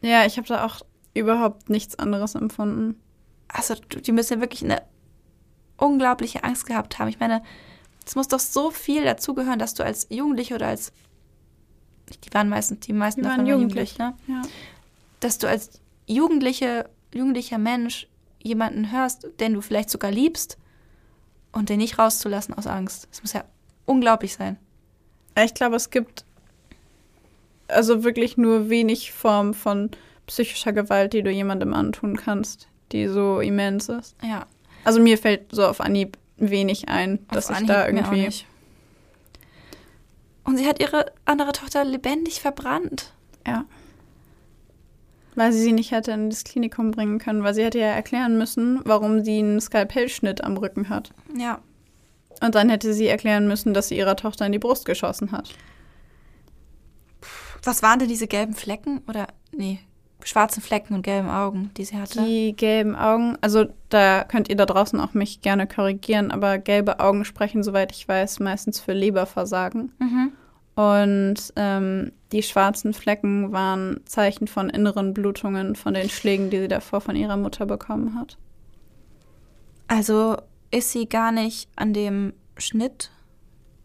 Ja, ich habe da auch überhaupt nichts anderes empfunden. also die müssen ja wirklich eine unglaubliche Angst gehabt haben. Ich meine, es muss doch so viel dazugehören, dass du als Jugendliche oder als die waren meistens die meisten Die davon waren jugendlich. ne? Ja. Dass du als Jugendliche jugendlicher Mensch jemanden hörst, den du vielleicht sogar liebst und den nicht rauszulassen aus Angst. Das muss ja unglaublich sein. Ich glaube, es gibt also wirklich nur wenig Form von psychischer Gewalt, die du jemandem antun kannst, die so immens ist. Ja, Also mir fällt so auf Anhieb wenig ein, dass auf ich da Anhieb mir auch irgendwie. nicht. Und sie hat ihre andere Tochter lebendig verbrannt. Ja. Weil sie sie nicht hätte in das Klinikum bringen können, weil sie hätte ja erklären müssen, warum sie einen Skalpellschnitt am Rücken hat. Ja. Und dann hätte sie erklären müssen, dass sie ihrer Tochter in die Brust geschossen hat. Was waren denn diese gelben Flecken? Oder, nee, schwarzen Flecken und gelben Augen, die sie hatte? Die gelben Augen, also da könnt ihr da draußen auch mich gerne korrigieren, aber gelbe Augen sprechen, soweit ich weiß, meistens für Leberversagen. Mhm. Und ähm, die schwarzen Flecken waren Zeichen von inneren Blutungen von den Schlägen, die sie davor von ihrer Mutter bekommen hat. Also ist sie gar nicht an dem Schnitt,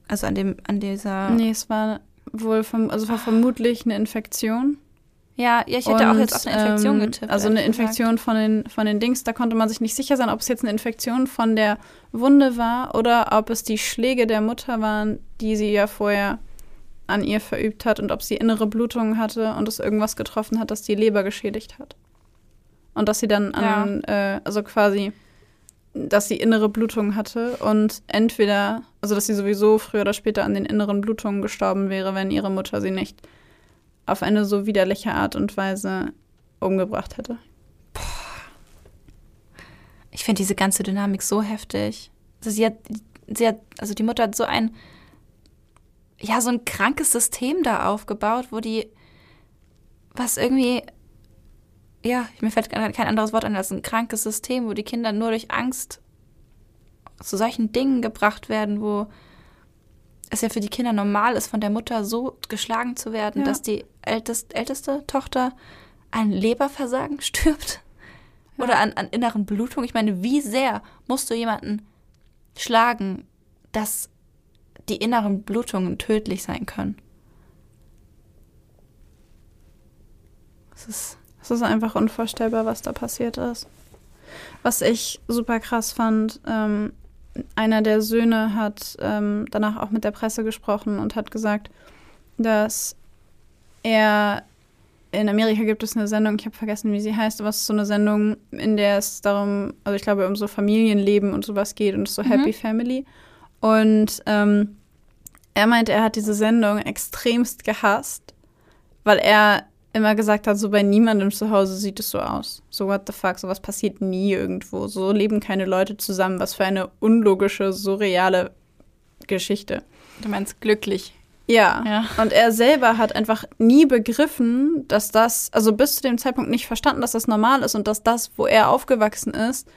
also an dem, an dieser. Nee, es war wohl vom, also war vermutlich eine Infektion. Ja, ja, ich hätte auch Und, jetzt auf eine Infektion ähm, getippt. Also eine gesagt. Infektion von den, von den Dings, da konnte man sich nicht sicher sein, ob es jetzt eine Infektion von der Wunde war oder ob es die Schläge der Mutter waren, die sie ja vorher an ihr verübt hat und ob sie innere Blutungen hatte und es irgendwas getroffen hat, das die Leber geschädigt hat. Und dass sie dann an, äh, also quasi, dass sie innere Blutungen hatte und entweder, also dass sie sowieso früher oder später an den inneren Blutungen gestorben wäre, wenn ihre Mutter sie nicht auf eine so widerliche Art und Weise umgebracht hätte. Ich finde diese ganze Dynamik so heftig. Also sie hat, sie hat, also die Mutter hat so ein, ja, so ein krankes System da aufgebaut, wo die, was irgendwie, ja, mir fällt kein kein anderes Wort an als ein krankes System, wo die Kinder nur durch Angst zu solchen Dingen gebracht werden, wo es ja für die Kinder normal ist, von der Mutter so geschlagen zu werden, Ja. dass die ältest, älteste Tochter an Leberversagen stirbt. Ja. Oder an, an inneren Blutungen. Ich meine, wie sehr musst du jemanden schlagen, dass die inneren Blutungen tödlich sein können? Das ist. Es ist einfach unvorstellbar, was da passiert ist. Was ich super krass fand, ähm, einer der Söhne hat ähm, danach auch mit der Presse gesprochen und hat gesagt, dass er in Amerika gibt es eine Sendung, ich habe vergessen, wie sie heißt, aber es ist so eine Sendung, in der es darum, also ich glaube, um so Familienleben und sowas geht und so Mhm. Happy Family. Und ähm, er meinte, er hat diese Sendung extremst gehasst, weil er immer gesagt hat, so bei niemandem zu Hause sieht es so aus. So what the fuck, sowas passiert nie irgendwo. So leben keine Leute zusammen. Was für eine unlogische, surreale Geschichte. Du meinst glücklich. Ja. Ja. Und er selber hat einfach nie begriffen, dass das, also bis zu dem Zeitpunkt nicht verstanden, dass das normal ist und dass das, wo er aufgewachsen ist,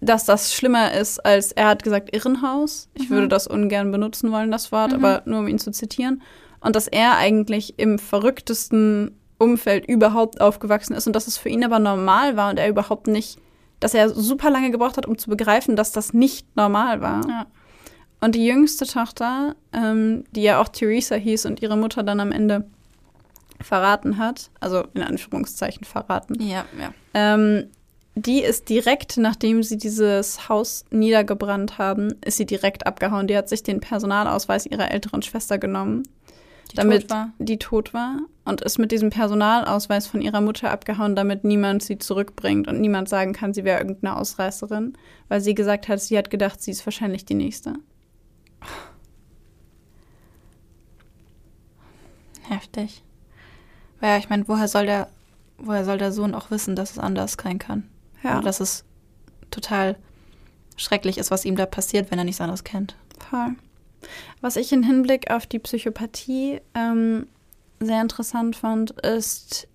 dass das schlimmer ist als, er hat gesagt, Irrenhaus. Ich Mhm. würde das ungern benutzen wollen, das Wort, Mhm. aber nur um ihn zu zitieren. Und dass er eigentlich im verrücktesten Umfeld überhaupt aufgewachsen ist und dass es für ihn aber normal war und er überhaupt nicht, dass er super lange gebraucht hat, um zu begreifen, dass das nicht normal war. Ja. Und die jüngste Tochter, ähm, die ja auch Theresa hieß und ihre Mutter dann am Ende verraten hat, also in Anführungszeichen verraten, Ja, ja. ähm, die ist direkt, nachdem sie dieses Haus niedergebrannt haben, ist sie direkt abgehauen. Die hat sich den Personalausweis ihrer älteren Schwester genommen, damit tot war. die tot war und ist mit diesem Personalausweis von ihrer Mutter abgehauen, damit niemand sie zurückbringt und niemand sagen kann, sie wäre irgendeine Ausreißerin, weil sie gesagt hat, sie hat gedacht, sie ist wahrscheinlich die nächste. Heftig. Weil ja, ich meine, woher soll der, woher soll der Sohn auch wissen, dass es anders sein kann? Ja. Oder dass es total schrecklich ist, was ihm da passiert, wenn er nichts anderes kennt. Voll. Was ich im Hinblick auf die Psychopathie ähm, sehr interessant fand, ist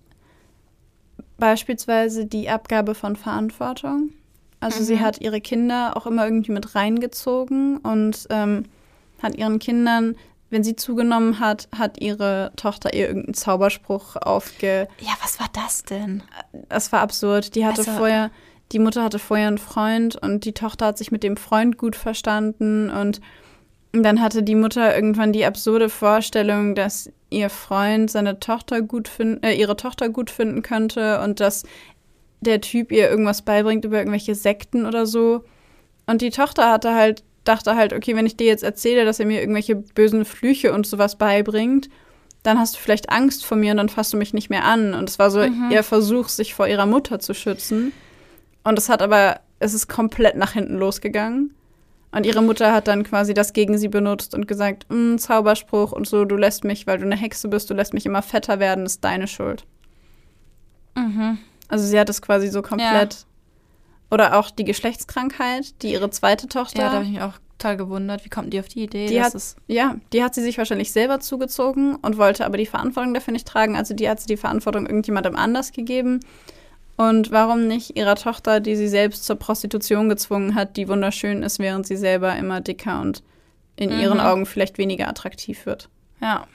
beispielsweise die Abgabe von Verantwortung. Also Mhm. sie hat ihre Kinder auch immer irgendwie mit reingezogen und ähm, hat ihren Kindern, wenn sie zugenommen hat, hat ihre Tochter ihr irgendeinen Zauberspruch aufge Ja, was war das denn? es war absurd. Die hatte Also- vorher, die Mutter hatte vorher einen Freund und die Tochter hat sich mit dem Freund gut verstanden und dann hatte die Mutter irgendwann die absurde Vorstellung, dass ihr Freund seine Tochter gut finden, äh, ihre Tochter gut finden könnte und dass der Typ ihr irgendwas beibringt über irgendwelche Sekten oder so. Und die Tochter hatte halt, dachte halt, okay, wenn ich dir jetzt erzähle, dass er mir irgendwelche bösen Flüche und sowas beibringt, dann hast du vielleicht Angst vor mir und dann fasst du mich nicht mehr an. Und es war so Mhm. ihr Versuch, sich vor ihrer Mutter zu schützen. Und es hat aber, es ist komplett nach hinten losgegangen. Und ihre Mutter hat dann quasi das gegen sie benutzt und gesagt, "Mm, Zauberspruch und so, du lässt mich, weil du eine Hexe bist, du lässt mich immer fetter werden, ist deine Schuld. Mhm. Also sie hat es quasi so komplett. Oder auch die Geschlechtskrankheit, die ihre zweite Tochter. Ja, da habe ich mich auch total gewundert. Wie kommt die auf die Idee? Die hat- Ja, die hat sie sich wahrscheinlich selber zugezogen und wollte aber die Verantwortung dafür nicht tragen. Also die hat sie die Verantwortung irgendjemandem anders gegeben. Und warum nicht ihrer Tochter, die sie selbst zur Prostitution gezwungen hat, die wunderschön ist, während sie selber immer dicker und in Mhm. ihren Augen vielleicht weniger attraktiv wird. ja.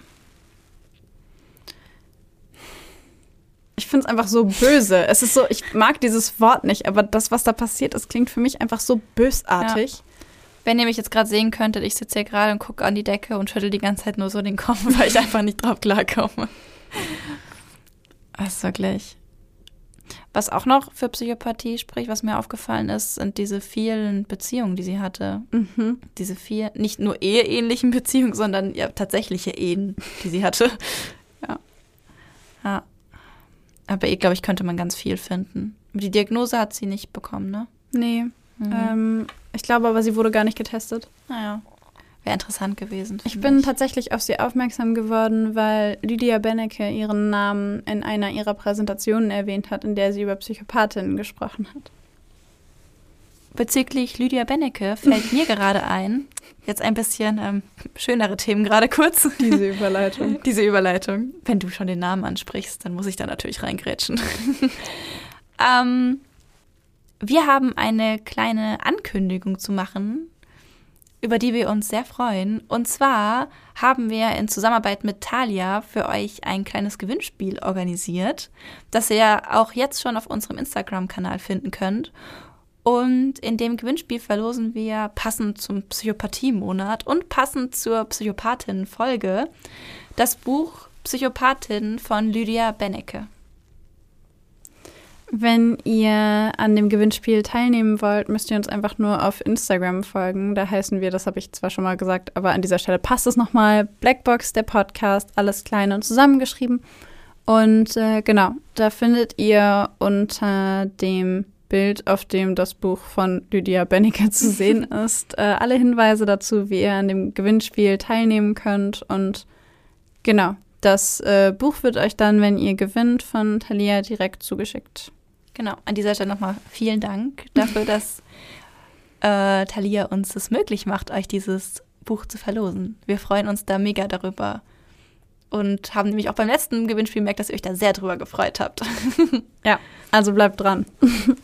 Ich finde es einfach so böse. Es ist so, ich mag dieses Wort nicht, aber das, was da passiert ist, klingt für mich einfach so bösartig. Wenn ihr mich jetzt gerade sehen könntet, ich sitze hier gerade und gucke an die Decke und schüttel die ganze Zeit nur so den Kopf, weil ich einfach nicht drauf klarkomme. Das ist wirklich. Was auch noch für Psychopathie spricht, was mir aufgefallen ist, sind diese vielen Beziehungen, die sie hatte. Mhm. Diese vier, nicht nur eheähnlichen Beziehungen, sondern ja tatsächliche Ehen, die sie hatte. Ja. Ja. Aber ihr, glaube ich, könnte man ganz viel finden. Die Diagnose hat sie nicht bekommen, ne? Nee. Mhm. Ähm, ich glaube aber, sie wurde gar nicht getestet. Naja. Wäre interessant gewesen. Ich bin tatsächlich auf sie aufmerksam geworden, weil Lydia Bennecke ihren Namen in einer ihrer Präsentationen erwähnt hat, in der sie über Psychopathinnen gesprochen hat. Bezüglich Lydia Bennecke fällt mir gerade ein, jetzt ein bisschen ähm, schönere Themen gerade kurz. Diese Überleitung. Diese Überleitung. Wenn du schon den Namen ansprichst, dann muss ich da natürlich reingrätschen. ähm, wir haben eine kleine Ankündigung zu machen, über die wir uns sehr freuen. Und zwar haben wir in Zusammenarbeit mit Thalia für euch ein kleines Gewinnspiel organisiert, das ihr auch jetzt schon auf unserem Instagram-Kanal finden könnt. Und in dem Gewinnspiel verlosen wir passend zum Psychopathie-Monat und passend zur Psychopathin-Folge das Buch Psychopathin von Lydia Bennecke. Wenn ihr an dem Gewinnspiel teilnehmen wollt, müsst ihr uns einfach nur auf Instagram folgen. Da heißen wir, das habe ich zwar schon mal gesagt, aber an dieser Stelle passt es nochmal. Blackbox, der Podcast, alles klein und zusammengeschrieben. Und äh, genau, da findet ihr unter dem Bild, auf dem das Buch von Lydia Bennecke zu sehen ist, äh, alle Hinweise dazu, wie ihr an dem Gewinnspiel teilnehmen könnt. Und genau, das äh, Buch wird euch dann, wenn ihr gewinnt, von Thalia direkt zugeschickt. Genau, an dieser Stelle nochmal vielen Dank dafür, dass äh, Thalia uns es möglich macht, euch dieses Buch zu verlosen. Wir freuen uns da mega darüber und haben nämlich auch beim letzten Gewinnspiel gemerkt, dass ihr euch da sehr drüber gefreut habt. Ja, also bleibt dran.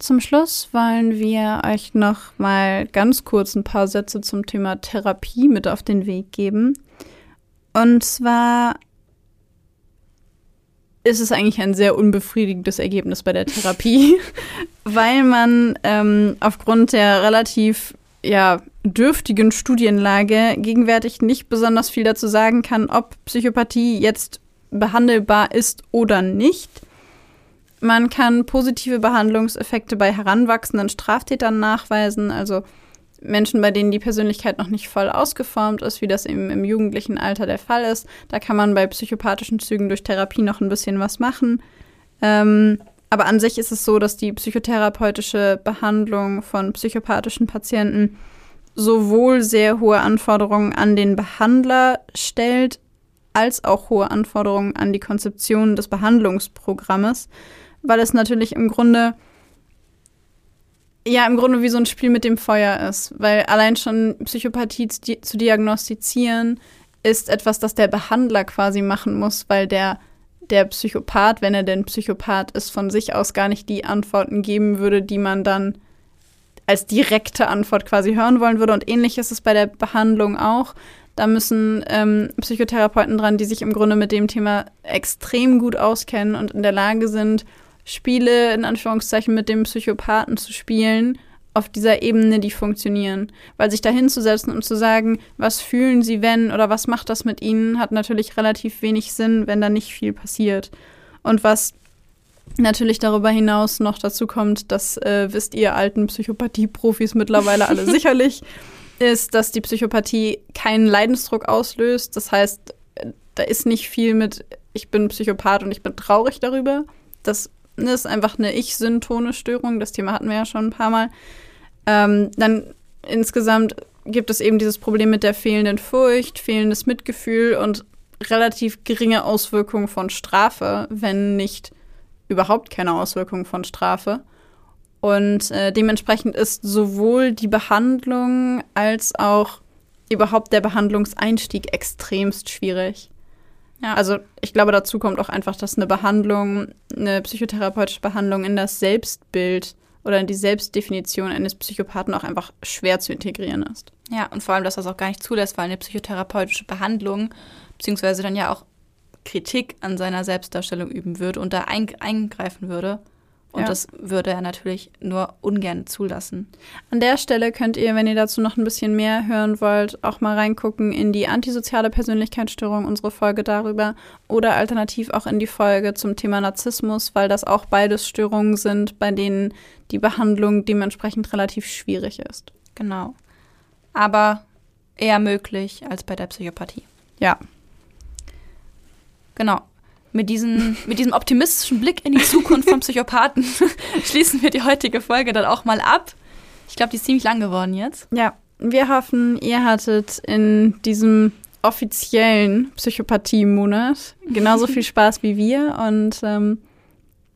Zum Schluss wollen wir euch noch mal ganz kurz ein paar Sätze zum Thema Therapie mit auf den Weg geben. Und zwar ist es eigentlich ein sehr unbefriedigendes Ergebnis bei der Therapie, weil man ähm, aufgrund der relativ ja, dürftigen Studienlage gegenwärtig nicht besonders viel dazu sagen kann, ob Psychopathie jetzt behandelbar ist oder nicht. Man kann positive Behandlungseffekte bei heranwachsenden Straftätern nachweisen, also Menschen, bei denen die Persönlichkeit noch nicht voll ausgeformt ist, wie das eben im jugendlichen Alter der Fall ist. Da kann man bei psychopathischen Zügen durch Therapie noch ein bisschen was machen. Ähm, aber an sich ist es so, dass die psychotherapeutische Behandlung von psychopathischen Patienten sowohl sehr hohe Anforderungen an den Behandler stellt, als auch hohe Anforderungen an die Konzeption des Behandlungsprogrammes, weil es natürlich im Grunde ja im Grunde wie so ein Spiel mit dem Feuer ist, weil allein schon Psychopathie zu, di zu diagnostizieren ist etwas, das der Behandler quasi machen muss, weil der der Psychopath, wenn er denn Psychopath ist, von sich aus gar nicht die Antworten geben würde, die man dann als direkte Antwort quasi hören wollen würde. Und ähnlich ist es bei der Behandlung auch. Da müssen ähm, Psychotherapeuten dran, die sich im Grunde mit dem Thema extrem gut auskennen und in der Lage sind, Spiele in Anführungszeichen mit dem Psychopathen zu spielen, auf dieser Ebene, die funktionieren. Weil sich da hinzusetzen und zu sagen, was fühlen sie, wenn oder was macht das mit ihnen, hat natürlich relativ wenig Sinn, wenn da nicht viel passiert. Und was natürlich darüber hinaus noch dazu kommt, das äh, wisst ihr alten Psychopathie-Profis mittlerweile alle sicherlich, ist, dass die Psychopathie keinen Leidensdruck auslöst. Das heißt, da ist nicht viel mit, ich bin Psychopath und ich bin traurig darüber. Das ist einfach eine Ich-Syntone-Störung. Das Thema hatten wir ja schon ein paar Mal. Ähm, dann insgesamt gibt es eben dieses Problem mit der fehlenden Furcht, fehlendes Mitgefühl und relativ geringe Auswirkungen von Strafe, wenn nicht überhaupt keine Auswirkungen von Strafe. Und äh, dementsprechend ist sowohl die Behandlung als auch überhaupt der Behandlungseinstieg extremst schwierig. Ja. Also ich glaube, dazu kommt auch einfach, dass eine Behandlung, eine psychotherapeutische Behandlung in das Selbstbild oder in die Selbstdefinition eines Psychopathen auch einfach schwer zu integrieren ist. Ja, und vor allem, dass das auch gar nicht zulässt, weil eine psychotherapeutische Behandlung, beziehungsweise dann ja auch Kritik an seiner Selbstdarstellung üben würde und da eingreifen würde. Und ja. das würde er natürlich nur ungern zulassen. An der Stelle könnt ihr, wenn ihr dazu noch ein bisschen mehr hören wollt, auch mal reingucken in die antisoziale Persönlichkeitsstörung, unsere Folge darüber, oder alternativ auch in die Folge zum Thema Narzissmus, weil das auch beides Störungen sind, bei denen die Behandlung dementsprechend relativ schwierig ist. Genau. Aber eher möglich als bei der Psychopathie. Ja. Genau mit, diesen, mit diesem optimistischen Blick in die Zukunft von Psychopathen schließen wir die heutige Folge dann auch mal ab. Ich glaube, die ist ziemlich lang geworden jetzt. Ja, wir hoffen, ihr hattet in diesem offiziellen Psychopathie-Monat genauso viel Spaß wie wir. Und ähm,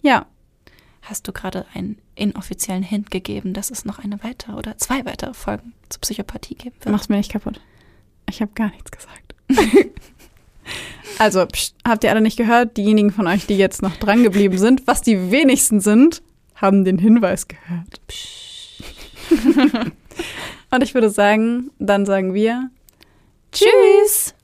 ja. Hast du gerade einen inoffiziellen Hint gegeben, dass es noch eine weitere oder zwei weitere Folgen zur Psychopathie geben wird? Mach's mir nicht kaputt. Ich habe gar nichts gesagt. Also, pst, habt ihr alle nicht gehört? Diejenigen von euch, die jetzt noch dran geblieben sind, was die wenigsten sind, haben den Hinweis gehört. Und ich würde sagen, dann sagen wir Tschüss.